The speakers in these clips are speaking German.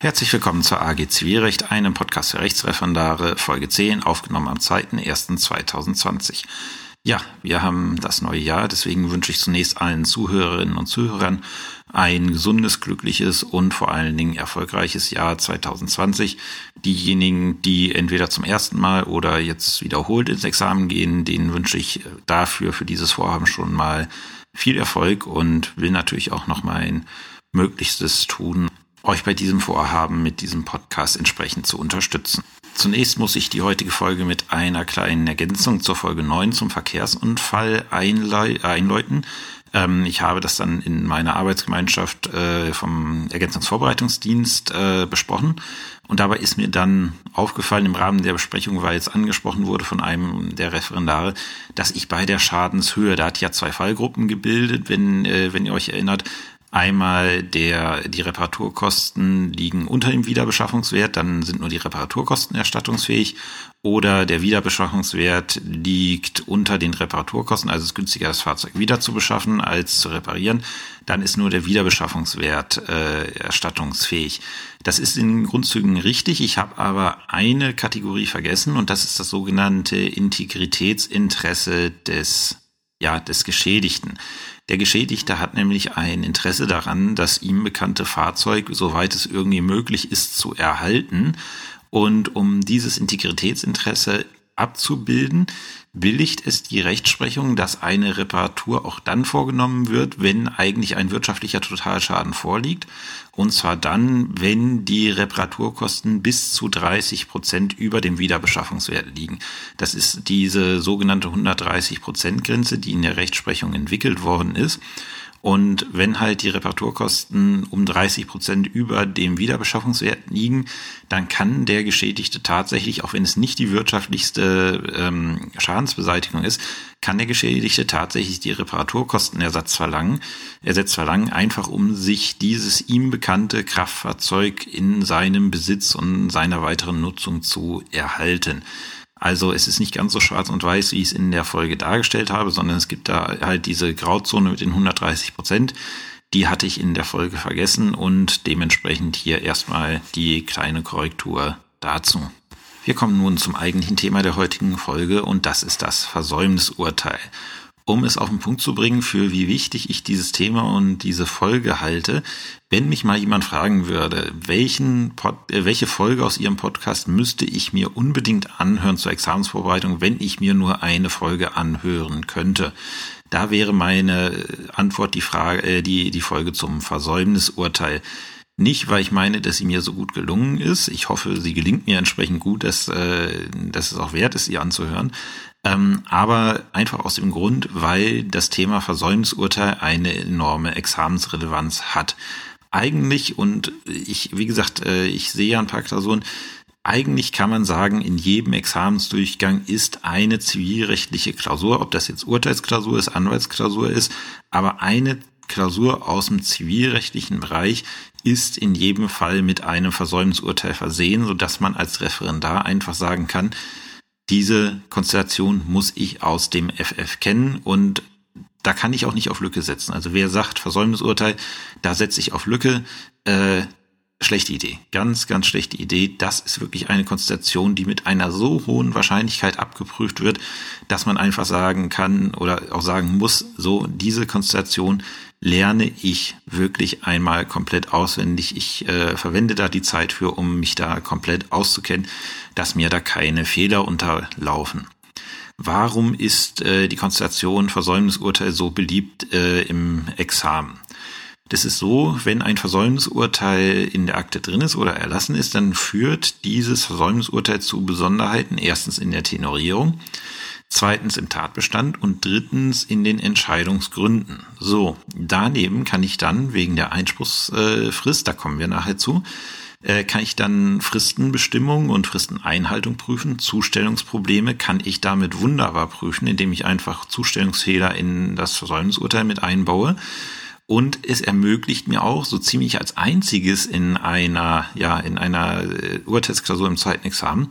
Herzlich willkommen zur AG Zivilrecht, einem Podcast für Rechtsreferendare, Folge 10, aufgenommen am 2.1.2020. Ja, wir haben das neue Jahr, deswegen wünsche ich zunächst allen Zuhörerinnen und Zuhörern ein gesundes, glückliches und vor allen Dingen erfolgreiches Jahr 2020. Diejenigen, die entweder zum ersten Mal oder jetzt wiederholt ins Examen gehen, denen wünsche ich dafür, für dieses Vorhaben schon mal viel Erfolg und will natürlich auch noch mein Möglichstes tun, euch bei diesem Vorhaben mit diesem Podcast entsprechend zu unterstützen. Zunächst muss ich die heutige Folge mit einer kleinen Ergänzung zur Folge 9 zum Verkehrsunfall einläuten. Ähm, ich habe das dann in meiner Arbeitsgemeinschaft äh, vom Ergänzungsvorbereitungsdienst äh, besprochen. Und dabei ist mir dann aufgefallen im Rahmen der Besprechung, weil es angesprochen wurde von einem der Referendare, dass ich bei der Schadenshöhe, da hat ja zwei Fallgruppen gebildet, wenn, äh, wenn ihr euch erinnert, Einmal der, die Reparaturkosten liegen unter dem Wiederbeschaffungswert, dann sind nur die Reparaturkosten erstattungsfähig. Oder der Wiederbeschaffungswert liegt unter den Reparaturkosten, also es ist günstiger, das Fahrzeug wieder zu beschaffen als zu reparieren. Dann ist nur der Wiederbeschaffungswert äh, erstattungsfähig. Das ist in Grundzügen richtig. Ich habe aber eine Kategorie vergessen und das ist das sogenannte Integritätsinteresse des, ja, des Geschädigten. Der Geschädigte hat nämlich ein Interesse daran, das ihm bekannte Fahrzeug, soweit es irgendwie möglich ist, zu erhalten. Und um dieses Integritätsinteresse abzubilden, billigt es die Rechtsprechung, dass eine Reparatur auch dann vorgenommen wird, wenn eigentlich ein wirtschaftlicher Totalschaden vorliegt. Und zwar dann, wenn die Reparaturkosten bis zu 30 Prozent über dem Wiederbeschaffungswert liegen. Das ist diese sogenannte 130 Prozent Grenze, die in der Rechtsprechung entwickelt worden ist. Und wenn halt die Reparaturkosten um 30 Prozent über dem Wiederbeschaffungswert liegen, dann kann der Geschädigte tatsächlich, auch wenn es nicht die wirtschaftlichste ähm, Schadensbeseitigung ist, kann der Geschädigte tatsächlich die Reparaturkostenersatz verlangen, Ersatz verlangen, einfach um sich dieses ihm bekannte Kraftfahrzeug in seinem Besitz und seiner weiteren Nutzung zu erhalten. Also es ist nicht ganz so schwarz und weiß, wie ich es in der Folge dargestellt habe, sondern es gibt da halt diese Grauzone mit den 130 Prozent. Die hatte ich in der Folge vergessen und dementsprechend hier erstmal die kleine Korrektur dazu. Wir kommen nun zum eigentlichen Thema der heutigen Folge und das ist das Versäumnisurteil um es auf den Punkt zu bringen, für wie wichtig ich dieses Thema und diese Folge halte. Wenn mich mal jemand fragen würde, welchen Pod, äh, welche Folge aus Ihrem Podcast müsste ich mir unbedingt anhören zur Examensvorbereitung, wenn ich mir nur eine Folge anhören könnte, da wäre meine Antwort die Frage, äh, die, die Folge zum Versäumnisurteil. Nicht, weil ich meine, dass sie mir so gut gelungen ist. Ich hoffe, sie gelingt mir entsprechend gut, dass, äh, dass es auch wert ist, sie anzuhören. Ähm, aber einfach aus dem Grund, weil das Thema Versäumnisurteil eine enorme Examensrelevanz hat. Eigentlich, und ich, wie gesagt, äh, ich sehe ja ein paar Klausuren, eigentlich kann man sagen, in jedem Examensdurchgang ist eine zivilrechtliche Klausur, ob das jetzt Urteilsklausur ist, Anwaltsklausur ist, aber eine Klausur aus dem zivilrechtlichen Bereich ist in jedem Fall mit einem Versäumnisurteil versehen, so dass man als Referendar einfach sagen kann, diese Konstellation muss ich aus dem FF kennen und da kann ich auch nicht auf Lücke setzen. Also wer sagt Versäumnisurteil, da setze ich auf Lücke, äh, schlechte Idee. Ganz, ganz schlechte Idee. Das ist wirklich eine Konstellation, die mit einer so hohen Wahrscheinlichkeit abgeprüft wird, dass man einfach sagen kann oder auch sagen muss, so diese Konstellation lerne ich wirklich einmal komplett auswendig. Ich äh, verwende da die Zeit für, um mich da komplett auszukennen, dass mir da keine Fehler unterlaufen. Warum ist äh, die Konstellation Versäumnisurteil so beliebt äh, im Examen? Das ist so, wenn ein Versäumnisurteil in der Akte drin ist oder erlassen ist, dann führt dieses Versäumnisurteil zu Besonderheiten. Erstens in der Tenorierung, zweitens im Tatbestand und drittens in den Entscheidungsgründen. So, daneben kann ich dann wegen der Einspruchsfrist, da kommen wir nachher zu, äh, kann ich dann Fristenbestimmung und Fristeneinhaltung prüfen. Zustellungsprobleme kann ich damit wunderbar prüfen, indem ich einfach Zustellungsfehler in das Versäumnisurteil mit einbaue. Und es ermöglicht mir auch so ziemlich als einziges in einer, ja, in einer äh, Urteilsklausur im zweiten Examen,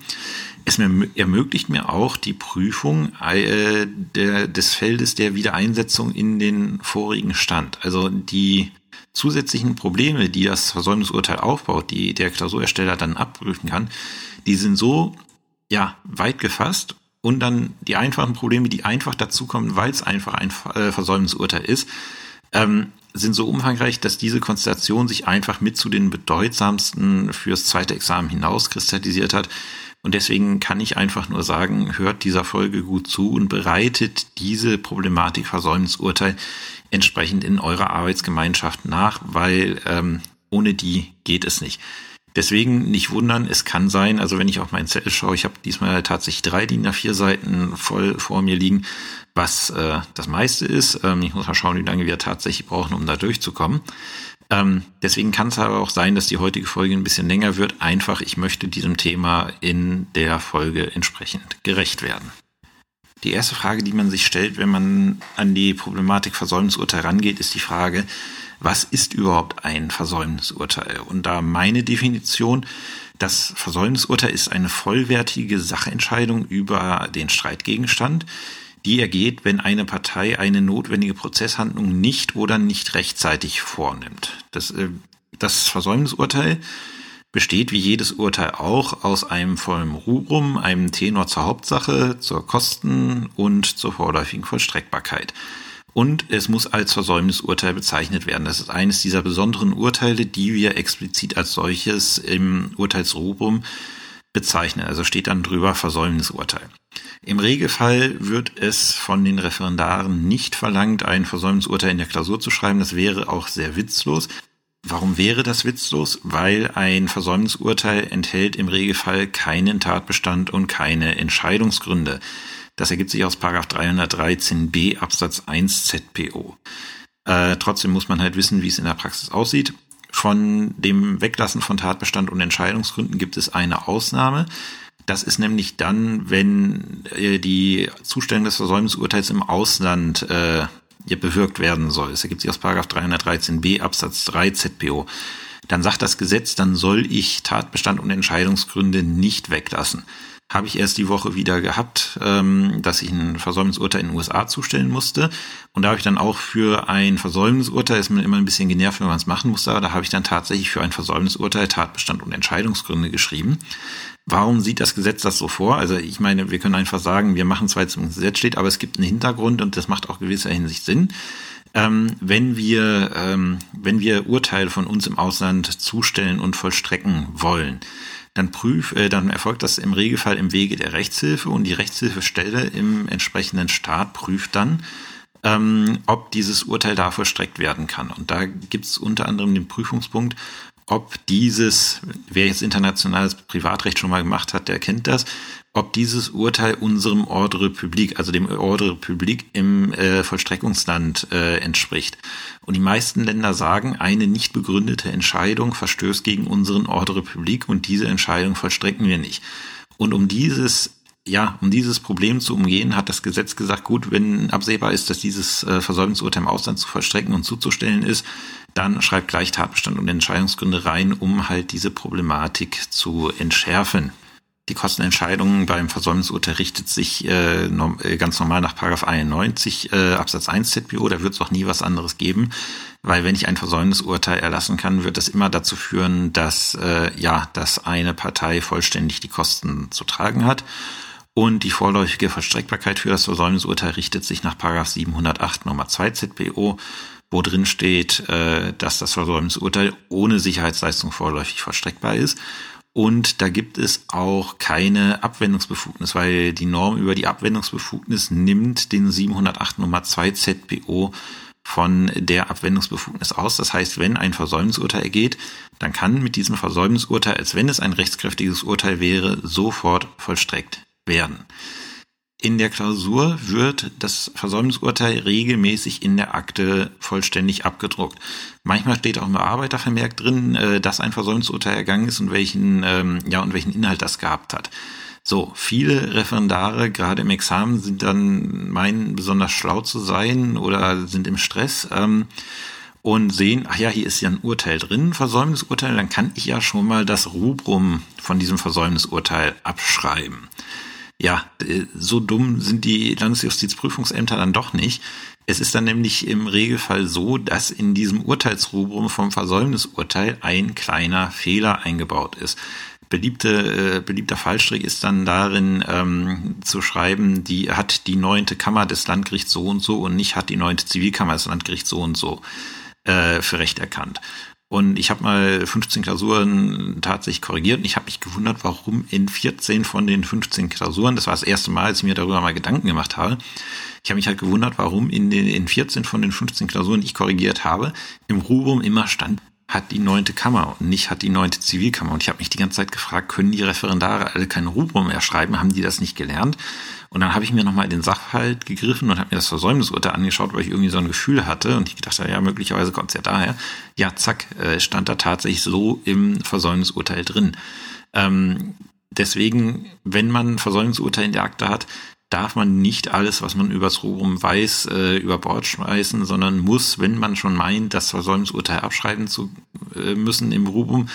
es mir, ermöglicht mir auch die Prüfung äh, der, des Feldes der Wiedereinsetzung in den vorigen Stand. Also die zusätzlichen Probleme, die das Versäumnisurteil aufbaut, die der Klausurersteller dann abprüfen kann, die sind so ja weit gefasst und dann die einfachen Probleme, die einfach dazukommen, weil es einfach ein äh, Versäumnisurteil ist, ähm, sind so umfangreich, dass diese Konstellation sich einfach mit zu den bedeutsamsten fürs zweite Examen hinaus kristallisiert hat. Und deswegen kann ich einfach nur sagen, hört dieser Folge gut zu und bereitet diese Problematik Versäumnisurteil entsprechend in eurer Arbeitsgemeinschaft nach, weil ähm, ohne die geht es nicht. Deswegen nicht wundern, es kann sein, also wenn ich auf meinen Zettel schaue, ich habe diesmal tatsächlich drei DIN A4 Seiten voll vor mir liegen, was äh, das meiste ist. Ähm, ich muss mal schauen, wie lange wir tatsächlich brauchen, um da durchzukommen. Ähm, deswegen kann es aber auch sein, dass die heutige Folge ein bisschen länger wird. Einfach, ich möchte diesem Thema in der Folge entsprechend gerecht werden. Die erste Frage, die man sich stellt, wenn man an die Problematik Versäumnisurteil rangeht, ist die Frage, was ist überhaupt ein Versäumnisurteil? Und da meine Definition, das Versäumnisurteil ist eine vollwertige Sachentscheidung über den Streitgegenstand, die ergeht, wenn eine Partei eine notwendige Prozesshandlung nicht oder nicht rechtzeitig vornimmt. Das, äh, das Versäumnisurteil besteht wie jedes Urteil auch aus einem vollen Rubrum, einem Tenor zur Hauptsache, zur Kosten und zur vorläufigen Vollstreckbarkeit und es muss als Versäumnisurteil bezeichnet werden. Das ist eines dieser besonderen Urteile, die wir explizit als solches im Urteilsrubrum bezeichnen. Also steht dann drüber Versäumnisurteil. Im Regelfall wird es von den Referendaren nicht verlangt, ein Versäumnisurteil in der Klausur zu schreiben. Das wäre auch sehr witzlos. Warum wäre das witzlos? Weil ein Versäumnisurteil enthält im Regelfall keinen Tatbestand und keine Entscheidungsgründe. Das ergibt sich aus 313b Absatz 1 ZPO. Äh, trotzdem muss man halt wissen, wie es in der Praxis aussieht. Von dem Weglassen von Tatbestand und Entscheidungsgründen gibt es eine Ausnahme. Das ist nämlich dann, wenn äh, die Zustellung des Versäumnisurteils im Ausland äh, bewirkt werden soll. Es ergibt sich aus 313b Absatz 3 ZPO. Dann sagt das Gesetz, dann soll ich Tatbestand und Entscheidungsgründe nicht weglassen habe ich erst die Woche wieder gehabt, ähm, dass ich ein Versäumnisurteil in den USA zustellen musste. Und da habe ich dann auch für ein Versäumnisurteil, ist mir immer ein bisschen genervt, wenn man es machen muss, aber da habe ich dann tatsächlich für ein Versäumnisurteil Tatbestand und Entscheidungsgründe geschrieben. Warum sieht das Gesetz das so vor? Also ich meine, wir können einfach sagen, wir machen zwar jetzt im Gesetz steht, aber es gibt einen Hintergrund und das macht auch gewisser Hinsicht Sinn. Ähm, wenn wir, ähm, wenn wir Urteile von uns im Ausland zustellen und vollstrecken wollen, dann prüf, äh, dann erfolgt das im Regelfall im Wege der Rechtshilfe und die Rechtshilfestelle im entsprechenden Staat prüft dann, ähm, ob dieses Urteil da vollstreckt werden kann. Und da gibt es unter anderem den Prüfungspunkt, ob dieses, wer jetzt internationales Privatrecht schon mal gemacht hat, der kennt das, ob dieses Urteil unserem Ordre Public, also dem Ordre Public im äh, Vollstreckungsland äh, entspricht. Und die meisten Länder sagen, eine nicht begründete Entscheidung verstößt gegen unseren Ordre Public und diese Entscheidung vollstrecken wir nicht. Und um dieses ja, um dieses Problem zu umgehen, hat das Gesetz gesagt, gut, wenn absehbar ist, dass dieses äh, Versäumnisurteil im Ausland zu vollstrecken und zuzustellen ist, dann schreibt gleich Tatbestand und Entscheidungsgründe rein, um halt diese Problematik zu entschärfen. Die Kostenentscheidung beim Versäumnisurteil richtet sich äh, äh ganz normal nach Paragraph 91 äh, Absatz 1 ZBO. Da wird es auch nie was anderes geben, weil wenn ich ein Versäumnisurteil erlassen kann, wird das immer dazu führen, dass äh, ja, dass eine Partei vollständig die Kosten zu tragen hat. Und die vorläufige Verstreckbarkeit für das Versäumnisurteil richtet sich nach Paragraph 708 Nummer 2 ZBO, wo drin steht, äh, dass das Versäumnisurteil ohne Sicherheitsleistung vorläufig verstreckbar ist. Und da gibt es auch keine Abwendungsbefugnis, weil die Norm über die Abwendungsbefugnis nimmt den 708 Nummer 2 ZBO von der Abwendungsbefugnis aus. Das heißt, wenn ein Versäumnisurteil ergeht, dann kann mit diesem Versäumnisurteil, als wenn es ein rechtskräftiges Urteil wäre, sofort vollstreckt werden. In der Klausur wird das Versäumnisurteil regelmäßig in der Akte vollständig abgedruckt. Manchmal steht auch im Bearbeitervermerk drin, äh, dass ein Versäumnisurteil ergangen ist und welchen, ähm, ja, und welchen Inhalt das gehabt hat. So, viele Referendare, gerade im Examen, sind dann meinen, besonders schlau zu sein oder sind im Stress ähm, und sehen, ach ja, hier ist ja ein Urteil drin, Versäumnisurteil, dann kann ich ja schon mal das Rubrum von diesem Versäumnisurteil abschreiben. Ja, so dumm sind die Landesjustizprüfungsämter dann doch nicht. Es ist dann nämlich im Regelfall so, dass in diesem Urteilsrubrum vom Versäumnisurteil ein kleiner Fehler eingebaut ist. Beliebte, äh, beliebter Fallstrick ist dann darin ähm, zu schreiben, die hat die neunte Kammer des Landgerichts so und so und nicht hat die neunte Zivilkammer des Landgerichts so und so äh, für Recht erkannt. Und ich habe mal 15 Klausuren tatsächlich korrigiert und ich habe mich gewundert, warum in 14 von den 15 Klausuren, das war das erste Mal, als ich mir darüber mal Gedanken gemacht habe, ich habe mich halt gewundert, warum in den in 14 von den 15 Klausuren, die ich korrigiert habe, im Rubrum immer stand, hat die neunte Kammer und nicht hat die neunte Zivilkammer. Und ich habe mich die ganze Zeit gefragt, können die Referendare alle kein Rubrum mehr schreiben? Haben die das nicht gelernt? Und dann habe ich mir nochmal den Sachverhalt gegriffen und habe mir das Versäumnisurteil angeschaut, weil ich irgendwie so ein Gefühl hatte und ich gedacht, ja, möglicherweise kommt es ja daher. Ja, zack, äh, stand da tatsächlich so im Versäumnisurteil drin. Ähm, deswegen, wenn man Versäumnisurteil in der Akte hat, darf man nicht alles, was man übers Rubrum weiß, äh, über Bord schmeißen, sondern muss, wenn man schon meint, das Versäumnisurteil abschreiben zu äh, müssen im Rubrum,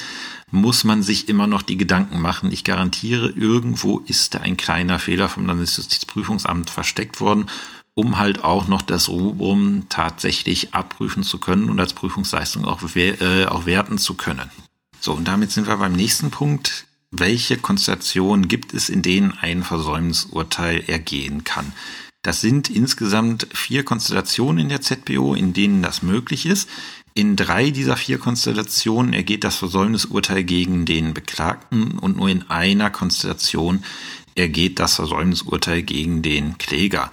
muss man sich immer noch die Gedanken machen. Ich garantiere, irgendwo ist da ein kleiner Fehler vom Landesjustizprüfungsamt versteckt worden, um halt auch noch das Rubrum tatsächlich abprüfen zu können und als Prüfungsleistung auch, äh, auch werten zu können. So, und damit sind wir beim nächsten Punkt. Welche Konstellationen gibt es, in denen ein Versäumnisurteil ergehen kann? Das sind insgesamt vier Konstellationen in der ZBO, in denen das möglich ist. In drei dieser vier Konstellationen ergeht das Versäumnisurteil gegen den Beklagten und nur in einer Konstellation ergeht das Versäumnisurteil gegen den Kläger.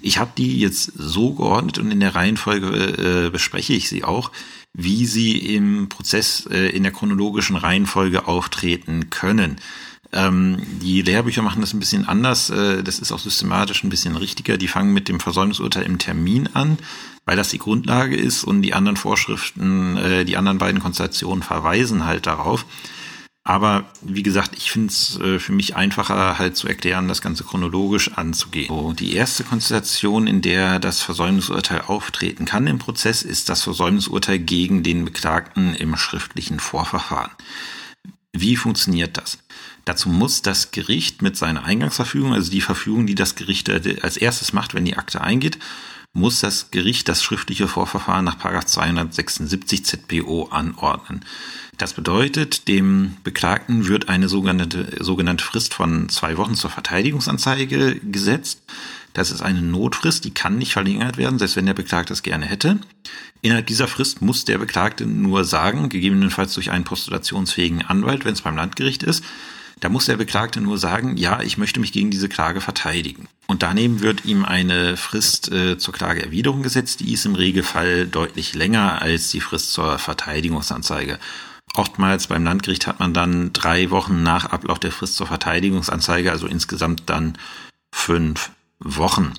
Ich habe die jetzt so geordnet und in der Reihenfolge äh, bespreche ich sie auch, wie sie im Prozess äh, in der chronologischen Reihenfolge auftreten können. Ähm, die Lehrbücher machen das ein bisschen anders. Äh, das ist auch systematisch ein bisschen richtiger. Die fangen mit dem Versäumnisurteil im Termin an weil das die Grundlage ist und die anderen Vorschriften, äh, die anderen beiden Konstellationen verweisen halt darauf. Aber wie gesagt, ich finde es äh, für mich einfacher halt zu erklären, das Ganze chronologisch anzugehen. So, die erste Konstellation, in der das Versäumnisurteil auftreten kann im Prozess, ist das Versäumnisurteil gegen den Beklagten im schriftlichen Vorverfahren. Wie funktioniert das? Dazu muss das Gericht mit seiner Eingangsverfügung, also die Verfügung, die das Gericht als erstes macht, wenn die Akte eingeht, muss das Gericht das schriftliche Vorverfahren nach 276 ZPO anordnen. Das bedeutet, dem Beklagten wird eine sogenannte, sogenannte Frist von zwei Wochen zur Verteidigungsanzeige gesetzt. Das ist eine Notfrist, die kann nicht verlängert werden, selbst wenn der Beklagte es gerne hätte. Innerhalb dieser Frist muss der Beklagte nur sagen, gegebenenfalls durch einen postulationsfähigen Anwalt, wenn es beim Landgericht ist, da muss der Beklagte nur sagen, ja, ich möchte mich gegen diese Klage verteidigen. Und daneben wird ihm eine Frist äh, zur Klageerwiderung gesetzt, die ist im Regelfall deutlich länger als die Frist zur Verteidigungsanzeige. Oftmals beim Landgericht hat man dann drei Wochen nach Ablauf der Frist zur Verteidigungsanzeige, also insgesamt dann fünf Wochen.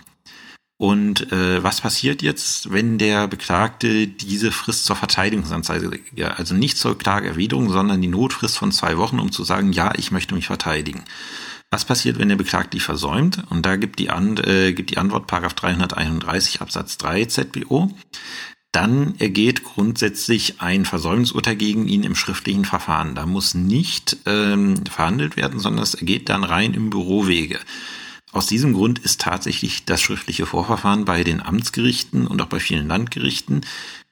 Und äh, was passiert jetzt, wenn der Beklagte diese Frist zur Verteidigungsanzeige, also nicht zur Klageerwiderung, sondern die Notfrist von zwei Wochen, um zu sagen, ja, ich möchte mich verteidigen. Was passiert, wenn der Beklagte die versäumt? Und da gibt die, An äh, gibt die Antwort Paragraph 331 Absatz 3 ZBO. Dann ergeht grundsätzlich ein Versäumnisurteil gegen ihn im schriftlichen Verfahren. Da muss nicht ähm, verhandelt werden, sondern es ergeht dann rein im Bürowege. Aus diesem Grund ist tatsächlich das schriftliche Vorverfahren bei den Amtsgerichten und auch bei vielen Landgerichten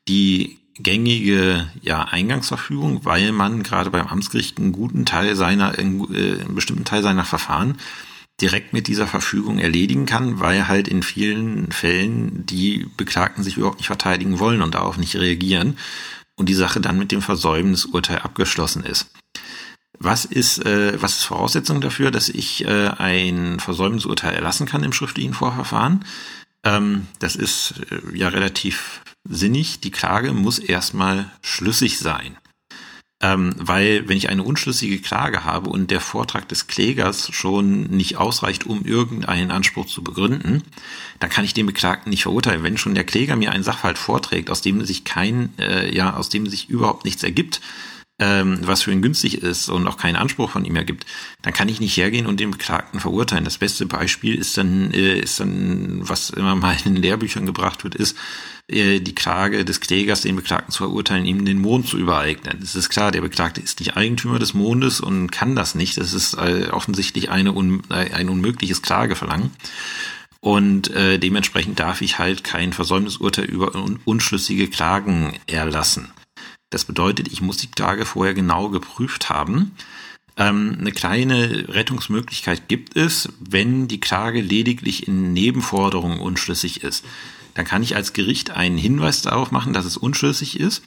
die gängige ja, Eingangsverfügung, weil man gerade beim Amtsgericht einen guten Teil seiner, äh, einen bestimmten Teil seiner Verfahren direkt mit dieser Verfügung erledigen kann, weil halt in vielen Fällen die Beklagten sich überhaupt nicht verteidigen wollen und darauf nicht reagieren und die Sache dann mit dem Versäumnisurteil abgeschlossen ist. Was ist, äh, was ist Voraussetzung dafür, dass ich äh, ein Versäumnisurteil erlassen kann im schriftlichen Vorverfahren? Ähm, das ist äh, ja relativ sinnig. Die Klage muss erstmal schlüssig sein. Ähm, weil wenn ich eine unschlüssige Klage habe und der Vortrag des Klägers schon nicht ausreicht, um irgendeinen Anspruch zu begründen, dann kann ich den Beklagten nicht verurteilen. Wenn schon der Kläger mir einen Sachverhalt vorträgt, aus dem sich kein, äh, ja, aus dem sich überhaupt nichts ergibt, ähm, was für ihn günstig ist und auch keinen Anspruch von ihm ergibt, dann kann ich nicht hergehen und den Beklagten verurteilen. Das beste Beispiel ist dann, äh, ist dann, was immer mal in den Lehrbüchern gebracht wird, ist äh, die Klage des Klägers, den Beklagten zu verurteilen, ihm den Mond zu übereignen. Es ist klar, der Beklagte ist nicht Eigentümer des Mondes und kann das nicht. Das ist äh, offensichtlich eine ein unmögliches Klageverlangen. Und dementsprechend darf ich halt kein Versäumnisurteil über un unschlüssige Klagen erlassen. Das bedeutet, ich muss die Klage vorher genau geprüft haben. Ähm, eine kleine Rettungsmöglichkeit gibt es, wenn die Klage lediglich in Nebenforderungen unschlüssig ist. Dann kann ich als Gericht einen Hinweis darauf machen, dass es unschlüssig ist.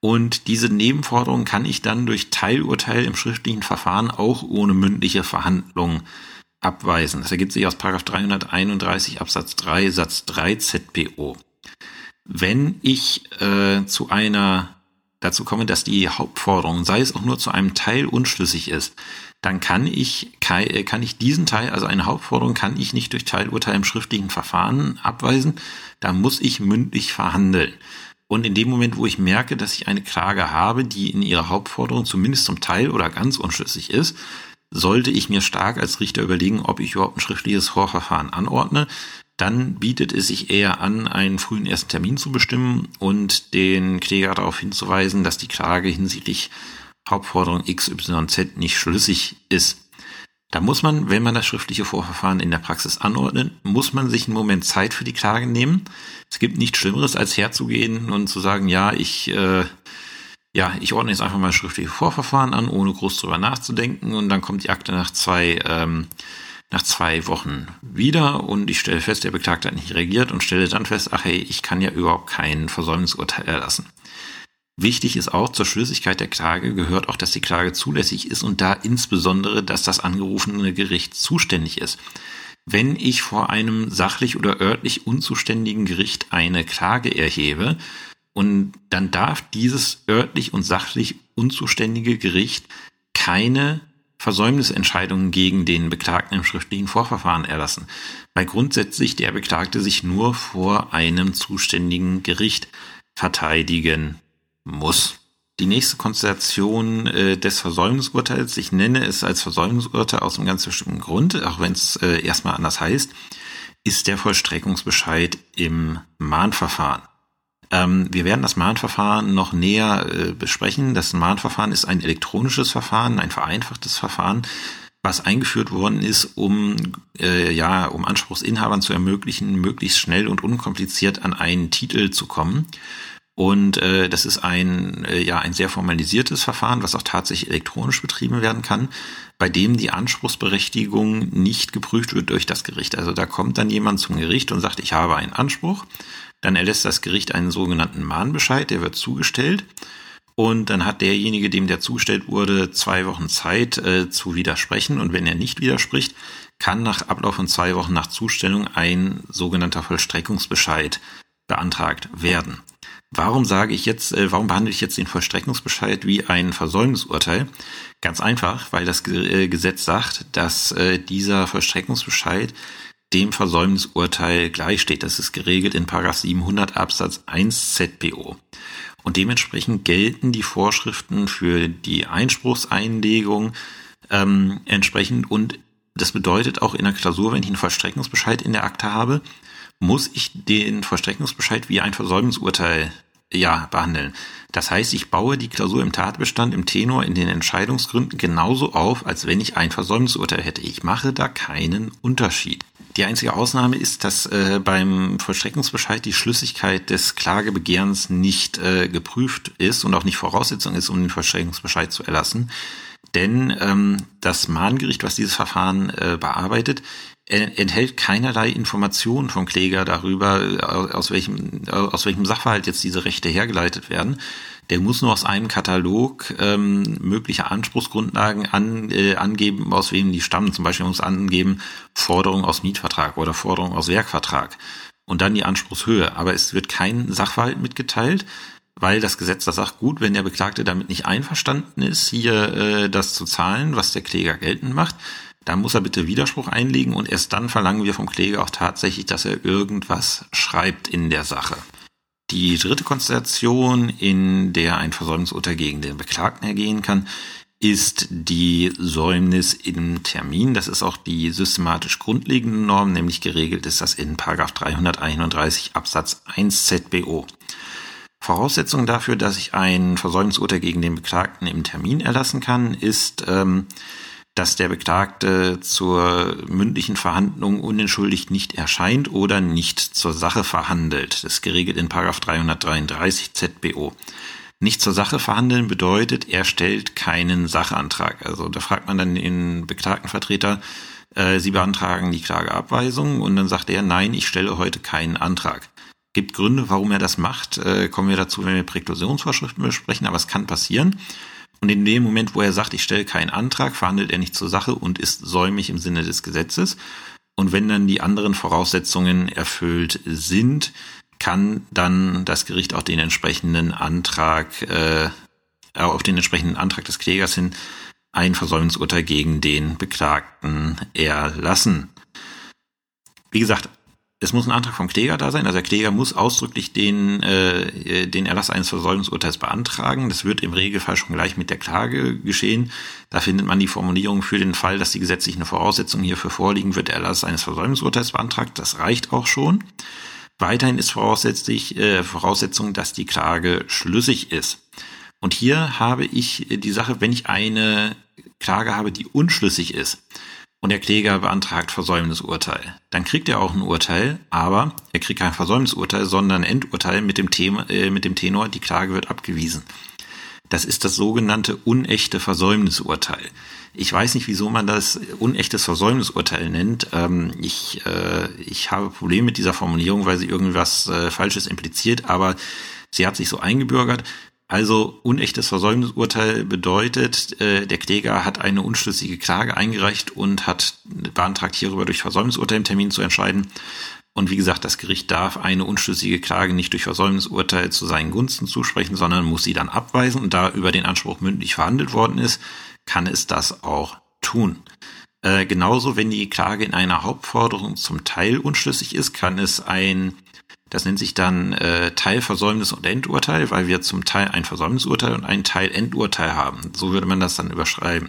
Und diese Nebenforderung kann ich dann durch Teilurteil im schriftlichen Verfahren auch ohne mündliche Verhandlung abweisen. Das ergibt sich aus 331 Absatz 3 Satz 3 ZPO. Wenn ich äh, zu einer dazu komme, dass die Hauptforderung, sei es auch nur zu einem Teil unschlüssig ist, dann kann ich, äh, kann ich diesen Teil, also eine Hauptforderung kann ich nicht durch Teilurteil im schriftlichen Verfahren abweisen, da muss ich mündlich verhandeln. Und in dem Moment, wo ich merke, dass ich eine Klage habe, die in ihrer Hauptforderung zumindest zum Teil oder ganz unschlüssig ist, sollte ich mir stark als Richter überlegen, ob ich überhaupt ein schriftliches Vorverfahren anordne dann bietet es sich eher an, einen frühen ersten Termin zu bestimmen und den Kläger darauf hinzuweisen, dass die Klage hinsichtlich Hauptforderung XYZ nicht schlüssig ist. Da muss man, wenn man das schriftliche Vorverfahren in der Praxis anordnet, muss man sich einen Moment Zeit für die Klage nehmen. Es gibt nichts Schlimmeres, als herzugehen und zu sagen, ja, ich, äh, ja, ich ordne jetzt einfach mal schriftliche Vorverfahren an, ohne groß drüber nachzudenken und dann kommt die Akte nach zwei ähm, nach zwei Wochen wieder und ich stelle fest, der Beklagte hat nicht reagiert und stelle dann fest, ach hey, ich kann ja überhaupt kein Versäumnisurteil erlassen. Wichtig ist auch, zur Schlüssigkeit der Klage gehört auch, dass die Klage zulässig ist und da insbesondere, dass das angerufene Gericht zuständig ist. Wenn ich vor einem sachlich oder örtlich unzuständigen Gericht eine Klage erhebe, und dann darf dieses örtlich und sachlich unzuständige Gericht keine Versäumnisentscheidungen gegen den Beklagten im schriftlichen Vorverfahren erlassen, weil grundsätzlich der Beklagte sich nur vor einem zuständigen Gericht verteidigen muss. Die nächste Konstellation äh, des Versäumnisurteils, ich nenne es als Versäumnisurteil aus einem ganz bestimmten Grund, auch wenn es äh, erstmal anders heißt, ist der Vollstreckungsbescheid im Mahnverfahren. Ähm, wir werden das Mahnverfahren noch näher äh, besprechen. Das Mahnverfahren ist ein elektronisches Verfahren, ein vereinfachtes Verfahren, was eingeführt worden ist, um äh, ja, um Anspruchsinhabern zu ermöglichen, möglichst schnell und unkompliziert an einen Titel zu kommen. Und äh, das ist ein, äh, ja, ein sehr formalisiertes Verfahren, was auch tatsächlich elektronisch betrieben werden kann, bei dem die Anspruchsberechtigung nicht geprüft wird durch das Gericht. Also da kommt dann jemand zum Gericht und sagt, ich habe einen Anspruch. Dann erlässt das Gericht einen sogenannten Mahnbescheid, der wird zugestellt. Und dann hat derjenige, dem der zugestellt wurde, zwei Wochen Zeit äh, zu widersprechen. Und wenn er nicht widerspricht, kann nach Ablauf von zwei Wochen nach Zustellung ein sogenannter Vollstreckungsbescheid beantragt werden. Warum sage ich jetzt, äh, warum behandle ich jetzt den Vollstreckungsbescheid wie ein Versäumnisurteil? Ganz einfach, weil das äh, Gesetz sagt, dass äh, dieser Vollstreckungsbescheid dem Versäumnisurteil gleichsteht. Das ist geregelt in 700 Absatz 1 ZBO. Und dementsprechend gelten die Vorschriften für die Einspruchseinlegung ähm, entsprechend. Und das bedeutet auch in der Klausur, wenn ich einen Vollstreckungsbescheid in der Akte habe, muss ich den Vollstreckungsbescheid wie ein Versäumnisurteil ja, behandeln. Das heißt, ich baue die Klausur im Tatbestand, im Tenor, in den Entscheidungsgründen genauso auf, als wenn ich ein Versäumnisurteil hätte. Ich mache da keinen Unterschied. Die einzige Ausnahme ist, dass äh, beim Vollstreckungsbescheid die Schlüssigkeit des Klagebegehrens nicht äh, geprüft ist und auch nicht Voraussetzung ist, um den Vollstreckungsbescheid zu erlassen. Denn ähm, das Mahngericht, was dieses Verfahren äh, bearbeitet, enthält keinerlei Informationen vom Kläger darüber, äh, aus welchem, aus welchem Sachverhalt jetzt diese Rechte hergeleitet werden. Der muss nur aus einem Katalog ähm, möglicher Anspruchsgrundlagen an, äh, angeben, aus wem die stammen. Zum Beispiel muss angeben Forderung aus Mietvertrag oder Forderung aus Werkvertrag und dann die Anspruchshöhe. Aber es wird kein Sachverhalt mitgeteilt, weil das Gesetz das sagt, gut, wenn der Beklagte damit nicht einverstanden ist, hier äh, das zu zahlen, was der Kläger geltend macht, dann muss er bitte Widerspruch einlegen und erst dann verlangen wir vom Kläger auch tatsächlich, dass er irgendwas schreibt in der Sache. Die dritte Konstellation, in der ein Versäumnisurteil gegen den Beklagten ergehen kann, ist die Säumnis im Termin. Das ist auch die systematisch grundlegende Norm, nämlich geregelt ist das in 331 Absatz 1 ZBO. Voraussetzung dafür, dass ich ein Versäumnisurteil gegen den Beklagten im Termin erlassen kann, ist, ähm, dass der Beklagte zur mündlichen Verhandlung unentschuldigt nicht erscheint oder nicht zur Sache verhandelt. Das ist geregelt in 333 ZBO. Nicht zur Sache verhandeln bedeutet, er stellt keinen Sachantrag. Also da fragt man dann den Beklagtenvertreter, äh, Sie beantragen die Klageabweisung und dann sagt er, nein, ich stelle heute keinen Antrag. Gibt Gründe, warum er das macht, äh, kommen wir dazu, wenn wir Präklusionsvorschriften besprechen, aber es kann passieren. Und in dem Moment, wo er sagt, ich stelle keinen Antrag, verhandelt er nicht zur Sache und ist säumig im Sinne des Gesetzes. Und wenn dann die anderen Voraussetzungen erfüllt sind, kann dann das Gericht auch den entsprechenden Antrag, äh, auf den entsprechenden Antrag des Klägers hin ein Versäumnisurteil gegen den Beklagten erlassen. Wie gesagt, es muss ein Antrag vom Kläger da sein. Also der Kläger muss ausdrücklich den, äh, den Erlass eines Versäumnisurteils beantragen. Das wird im Regelfall schon gleich mit der Klage geschehen. Da findet man die Formulierung für den Fall, dass die gesetzlichen Voraussetzungen hierfür vorliegen, wird der Erlass eines Versäumnisurteils beantragt. Das reicht auch schon. Weiterhin ist voraussetzlich, äh, Voraussetzung, dass die Klage schlüssig ist. Und hier habe ich die Sache, wenn ich eine Klage habe, die unschlüssig ist und der Kläger beantragt Versäumnisurteil, dann kriegt er auch ein Urteil, aber er kriegt kein Versäumnisurteil, sondern ein Endurteil mit dem, Thema, äh, mit dem Tenor, die Klage wird abgewiesen. Das ist das sogenannte unechte Versäumnisurteil. Ich weiß nicht, wieso man das unechtes Versäumnisurteil nennt. Ähm, ich, äh, ich habe Probleme mit dieser Formulierung, weil sie irgendwas äh, Falsches impliziert, aber sie hat sich so eingebürgert. Also unechtes Versäumnisurteil bedeutet, äh, der Kläger hat eine unschlüssige Klage eingereicht und hat beantragt, hierüber durch Versäumnisurteil im Termin zu entscheiden. Und wie gesagt, das Gericht darf eine unschlüssige Klage nicht durch Versäumnisurteil zu seinen Gunsten zusprechen, sondern muss sie dann abweisen. Und da über den Anspruch mündlich verhandelt worden ist, kann es das auch tun. Äh, genauso, wenn die Klage in einer Hauptforderung zum Teil unschlüssig ist, kann es ein, das nennt sich dann äh, Teilversäumnis und Endurteil, weil wir zum Teil ein Versäumnisurteil und ein Teil Endurteil haben. So würde man das dann überschreiben.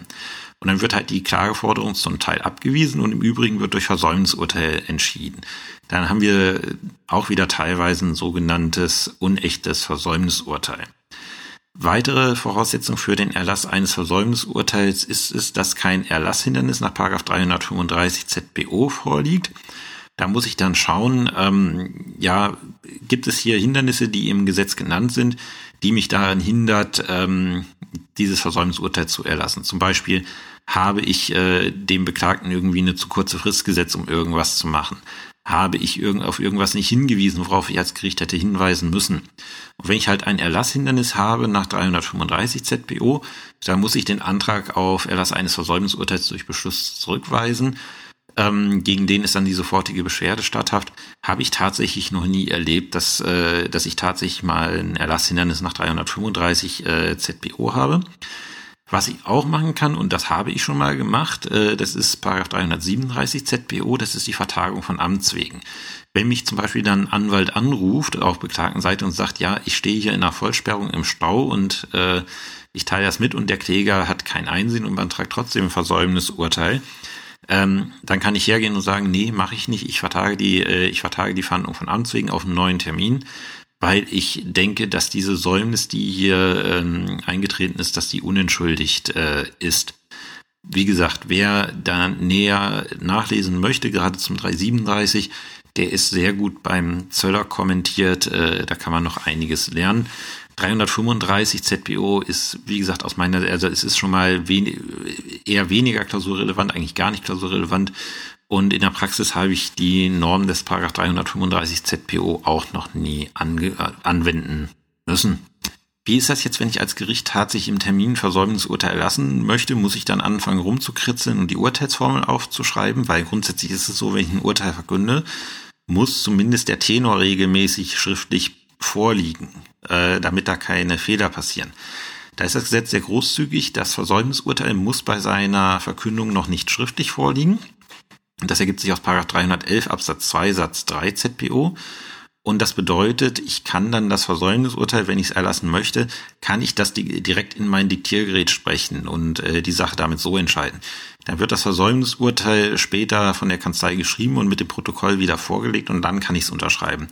Und dann wird halt die Klageforderung zum Teil abgewiesen und im Übrigen wird durch Versäumnisurteil entschieden. Dann haben wir auch wieder teilweise ein sogenanntes unechtes Versäumnisurteil. Weitere Voraussetzung für den Erlass eines Versäumnisurteils ist es, dass kein Erlasshindernis nach 335 ZBO vorliegt. Da muss ich dann schauen, ähm, ja, gibt es hier Hindernisse, die im Gesetz genannt sind, die mich daran hindert, ähm, dieses Versäumnisurteil zu erlassen. Zum Beispiel habe ich äh, dem Beklagten irgendwie eine zu kurze Frist gesetzt, um irgendwas zu machen habe ich irgend, auf irgendwas nicht hingewiesen, worauf ich als Gericht hätte hinweisen müssen. Und wenn ich halt ein Erlasshindernis habe nach 335 ZPO, dann muss ich den Antrag auf Erlass eines Versäumnisurteils durch Beschluss zurückweisen. Ähm, gegen den ist dann die sofortige Beschwerde statthaft, habe ich tatsächlich noch nie erlebt, dass, äh, dass ich tatsächlich mal ein Erlasshindernis nach 335 äh, ZPO habe. Was ich auch machen kann, und das habe ich schon mal gemacht, äh, das ist Paragraph 337 ZPO, das ist die Vertagung von Amts wegen. Wenn mich zum Beispiel dann ein Anwalt anruft auf beklagten Seite und sagt, ja, ich stehe hier in einer Vollsperrung im Stau und äh, ich teile das mit und der Kläger hat kein Einsehen und beantragt trotzdem ein Versäumnisurteil, ähm, dann kann ich hergehen und sagen, nee, mache ich nicht, ich vertage die, äh, ich vertage die Verhandlung von Amts wegen auf einen neuen Termin weil ich denke, dass diese Säumnis, die hier ähm, eingetreten ist, dass die unentschuldigt äh, ist. Wie gesagt, wer da näher nachlesen möchte, gerade zum 337, der ist sehr gut beim Zöller kommentiert. Äh, da kann man noch einiges lernen. 335 ZPO ist, wie gesagt, aus meiner, also es ist schon mal wen, eher weniger klausurrelevant, eigentlich gar nicht klausurrelevant. Und in der Praxis habe ich die Norm des 335 ZPO auch noch nie äh, anwenden müssen. Wie ist das jetzt, wenn ich als Gericht tatsächlich im Termin Versäumnisurteil erlassen möchte? Muss ich dann anfangen rumzukritzeln und die Urteilsformel aufzuschreiben? Weil grundsätzlich ist es so, wenn ich ein Urteil verkünde, muss zumindest der Tenor regelmäßig schriftlich vorliegen, äh, damit da keine Fehler passieren. Da ist das Gesetz sehr großzügig. Das Versäumnisurteil muss bei seiner Verkündung noch nicht schriftlich vorliegen. Das ergibt sich aus 311 Absatz 2 Satz 3 ZPO. Und das bedeutet, ich kann dann das Versäumnisurteil, wenn ich es erlassen möchte, kann ich das direkt in mein Diktiergerät sprechen und äh, die Sache damit so entscheiden. Dann wird das Versäumnisurteil später von der Kanzlei geschrieben und mit dem Protokoll wieder vorgelegt und dann kann ich es unterschreiben.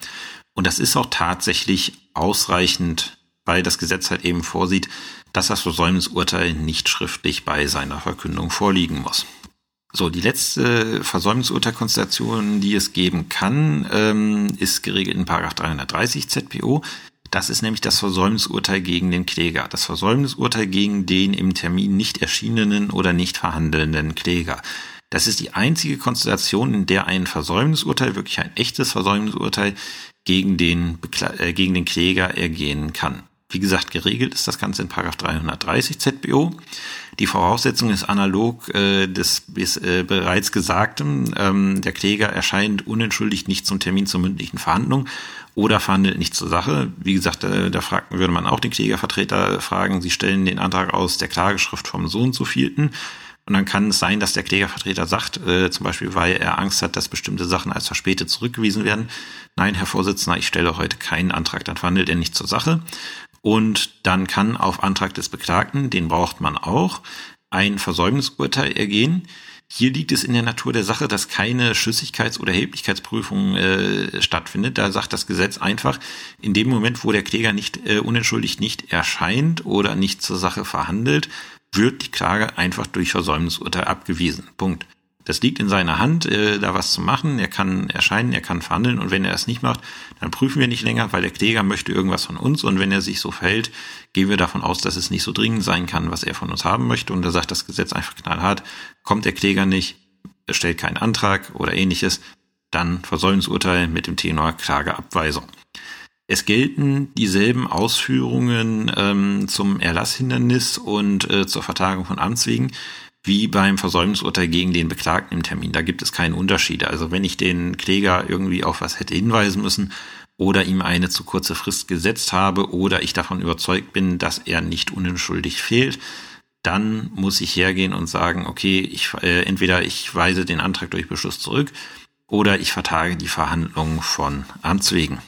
Und das ist auch tatsächlich ausreichend, weil das Gesetz halt eben vorsieht, dass das Versäumnisurteil nicht schriftlich bei seiner Verkündung vorliegen muss. So, die letzte Versäumnisurteilkonstellation, die es geben kann, ähm, ist geregelt in 330 ZPO. Das ist nämlich das Versäumnisurteil gegen den Kläger. Das Versäumnisurteil gegen den im Termin nicht erschienenen oder nicht verhandelnden Kläger. Das ist die einzige Konstellation, in der ein Versäumnisurteil, wirklich ein echtes Versäumnisurteil, gegen den, äh, gegen den Kläger ergehen kann. Wie gesagt, geregelt ist das Ganze in 330 ZBO. Die Voraussetzung ist analog äh, des äh, bereits Gesagten. Ähm, der Kläger erscheint unentschuldigt nicht zum Termin zur mündlichen Verhandlung oder verhandelt nicht zur Sache. Wie gesagt, äh, da fragt, würde man auch den Klägervertreter fragen, Sie stellen den Antrag aus der Klageschrift vom Sohn zu vielten. Und dann kann es sein, dass der Klägervertreter sagt, äh, zum Beispiel, weil er Angst hat, dass bestimmte Sachen als verspätet zurückgewiesen werden. Nein, Herr Vorsitzender, ich stelle heute keinen Antrag, dann verhandelt er nicht zur Sache. Und dann kann auf Antrag des Beklagten, den braucht man auch, ein Versäumnisurteil ergehen. Hier liegt es in der Natur der Sache, dass keine Schüssigkeits- oder Erheblichkeitsprüfung äh, stattfindet. Da sagt das Gesetz einfach, in dem Moment, wo der Kläger nicht äh, unentschuldigt nicht erscheint oder nicht zur Sache verhandelt, wird die Klage einfach durch Versäumnisurteil abgewiesen. Punkt. Das liegt in seiner Hand, äh, da was zu machen. Er kann erscheinen, er kann verhandeln und wenn er es nicht macht, dann prüfen wir nicht länger, weil der Kläger möchte irgendwas von uns und wenn er sich so verhält, gehen wir davon aus, dass es nicht so dringend sein kann, was er von uns haben möchte und da sagt das Gesetz einfach knallhart, kommt der Kläger nicht, stellt keinen Antrag oder ähnliches, dann Versäumnisurteil mit dem Tenor Klageabweisung. Es gelten dieselben Ausführungen ähm, zum Erlasshindernis und äh, zur Vertagung von Amtswegen wie beim Versäumnisurteil gegen den Beklagten im Termin. Da gibt es keinen Unterschied. Also wenn ich den Kläger irgendwie auf was hätte hinweisen müssen oder ihm eine zu kurze Frist gesetzt habe oder ich davon überzeugt bin, dass er nicht unentschuldigt fehlt, dann muss ich hergehen und sagen, okay, ich, äh, entweder ich weise den Antrag durch Beschluss zurück oder ich vertage die Verhandlung von Amts wegen.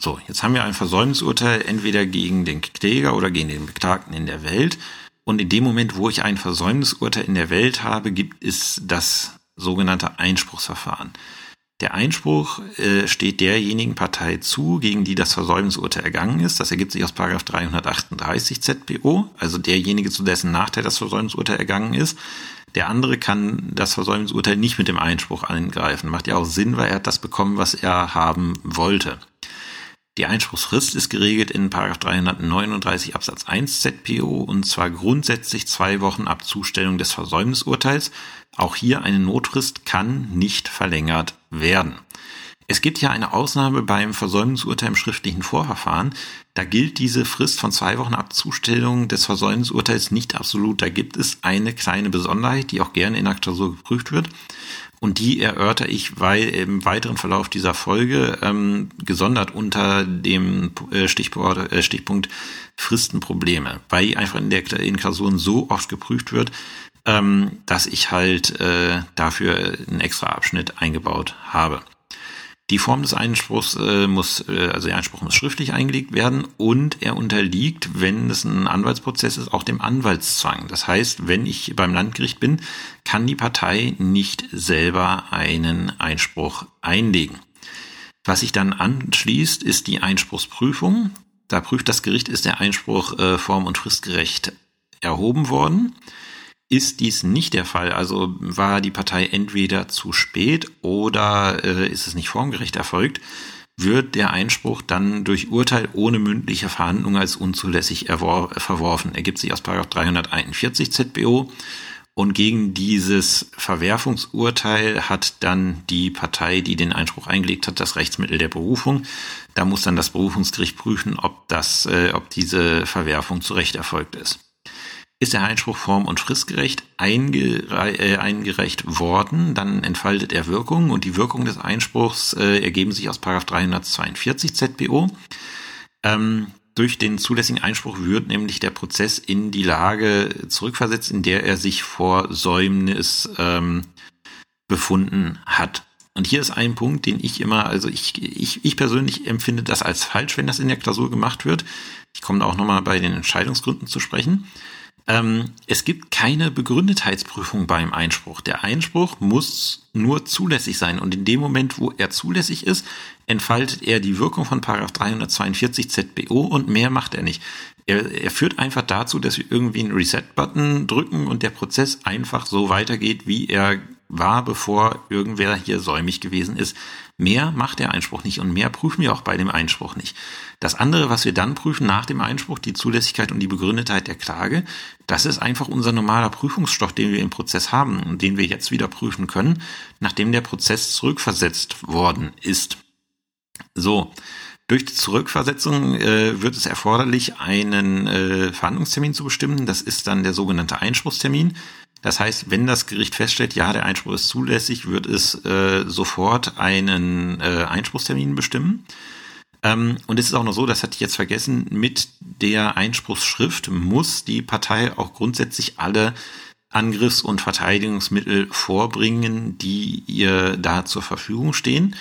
So, jetzt haben wir ein Versäumnisurteil entweder gegen den Kläger oder gegen den Beklagten in der Welt. Und in dem Moment, wo ich ein Versäumnisurteil in der Welt habe, gibt es das sogenannte Einspruchsverfahren. Der Einspruch äh, steht derjenigen Partei zu, gegen die das Versäumnisurteil ergangen ist. Das ergibt sich aus 338 ZBO, also derjenige, zu dessen Nachteil das Versäumnisurteil ergangen ist. Der andere kann das Versäumnisurteil nicht mit dem Einspruch angreifen. Macht ja auch Sinn, weil er hat das bekommen, was er haben wollte. Die Einspruchsfrist ist geregelt in 339 Absatz 1 ZPO und zwar grundsätzlich zwei Wochen ab Zustellung des Versäumnisurteils. Auch hier eine Notfrist kann nicht verlängert werden. Es gibt ja eine Ausnahme beim Versäumnisurteil im schriftlichen Vorverfahren. Da gilt diese Frist von zwei Wochen ab Zustellung des Versäumnisurteils nicht absolut. Da gibt es eine kleine Besonderheit, die auch gerne in der Klausur geprüft wird. Und die erörter ich, weil im weiteren Verlauf dieser Folge ähm, gesondert unter dem äh, Stichwort, äh, Stichpunkt Fristenprobleme, weil einfach in der in Klausuren so oft geprüft wird, ähm, dass ich halt äh, dafür einen extra Abschnitt eingebaut habe. Die Form des Einspruchs äh, muss, äh, also der Einspruch muss schriftlich eingelegt werden und er unterliegt, wenn es ein Anwaltsprozess ist, auch dem Anwaltszwang. Das heißt, wenn ich beim Landgericht bin, kann die Partei nicht selber einen Einspruch einlegen. Was sich dann anschließt, ist die Einspruchsprüfung. Da prüft das Gericht, ist der Einspruch äh, form- und fristgerecht erhoben worden. Ist dies nicht der Fall, also war die Partei entweder zu spät oder äh, ist es nicht formgerecht erfolgt, wird der Einspruch dann durch Urteil ohne mündliche Verhandlung als unzulässig verworfen. Ergibt sich aus 341 ZBO. Und gegen dieses Verwerfungsurteil hat dann die Partei, die den Einspruch eingelegt hat, das Rechtsmittel der Berufung. Da muss dann das Berufungsgericht prüfen, ob das, äh, ob diese Verwerfung zu Recht erfolgt ist ist der Einspruch form- und fristgerecht eingere äh, eingereicht worden, dann entfaltet er Wirkung und die Wirkung des Einspruchs äh, ergeben sich aus 342 ZBO. Ähm, durch den zulässigen Einspruch wird nämlich der Prozess in die Lage zurückversetzt, in der er sich vor Säumnis ähm, befunden hat. Und hier ist ein Punkt, den ich immer, also ich, ich, ich persönlich empfinde das als falsch, wenn das in der Klausur gemacht wird. Ich komme auch nochmal bei den Entscheidungsgründen zu sprechen. Ähm, es gibt keine Begründetheitsprüfung beim Einspruch. Der Einspruch muss nur zulässig sein und in dem Moment, wo er zulässig ist, entfaltet er die Wirkung von Paragraph 342 ZBO und mehr macht er nicht. Er, er führt einfach dazu, dass wir irgendwie einen Reset-Button drücken und der Prozess einfach so weitergeht, wie er war, bevor irgendwer hier säumig gewesen ist. Mehr macht der Einspruch nicht und mehr prüfen wir auch bei dem Einspruch nicht. Das andere, was wir dann prüfen nach dem Einspruch, die Zulässigkeit und die Begründetheit der Klage, das ist einfach unser normaler Prüfungsstoff, den wir im Prozess haben und den wir jetzt wieder prüfen können, nachdem der Prozess zurückversetzt worden ist. So, durch die Zurückversetzung äh, wird es erforderlich, einen äh, Verhandlungstermin zu bestimmen. Das ist dann der sogenannte Einspruchstermin. Das heißt, wenn das Gericht feststellt, ja, der Einspruch ist zulässig, wird es äh, sofort einen äh, Einspruchstermin bestimmen. Ähm, und es ist auch noch so, das hatte ich jetzt vergessen, mit der Einspruchsschrift muss die Partei auch grundsätzlich alle Angriffs- und Verteidigungsmittel vorbringen, die ihr da zur Verfügung stehen.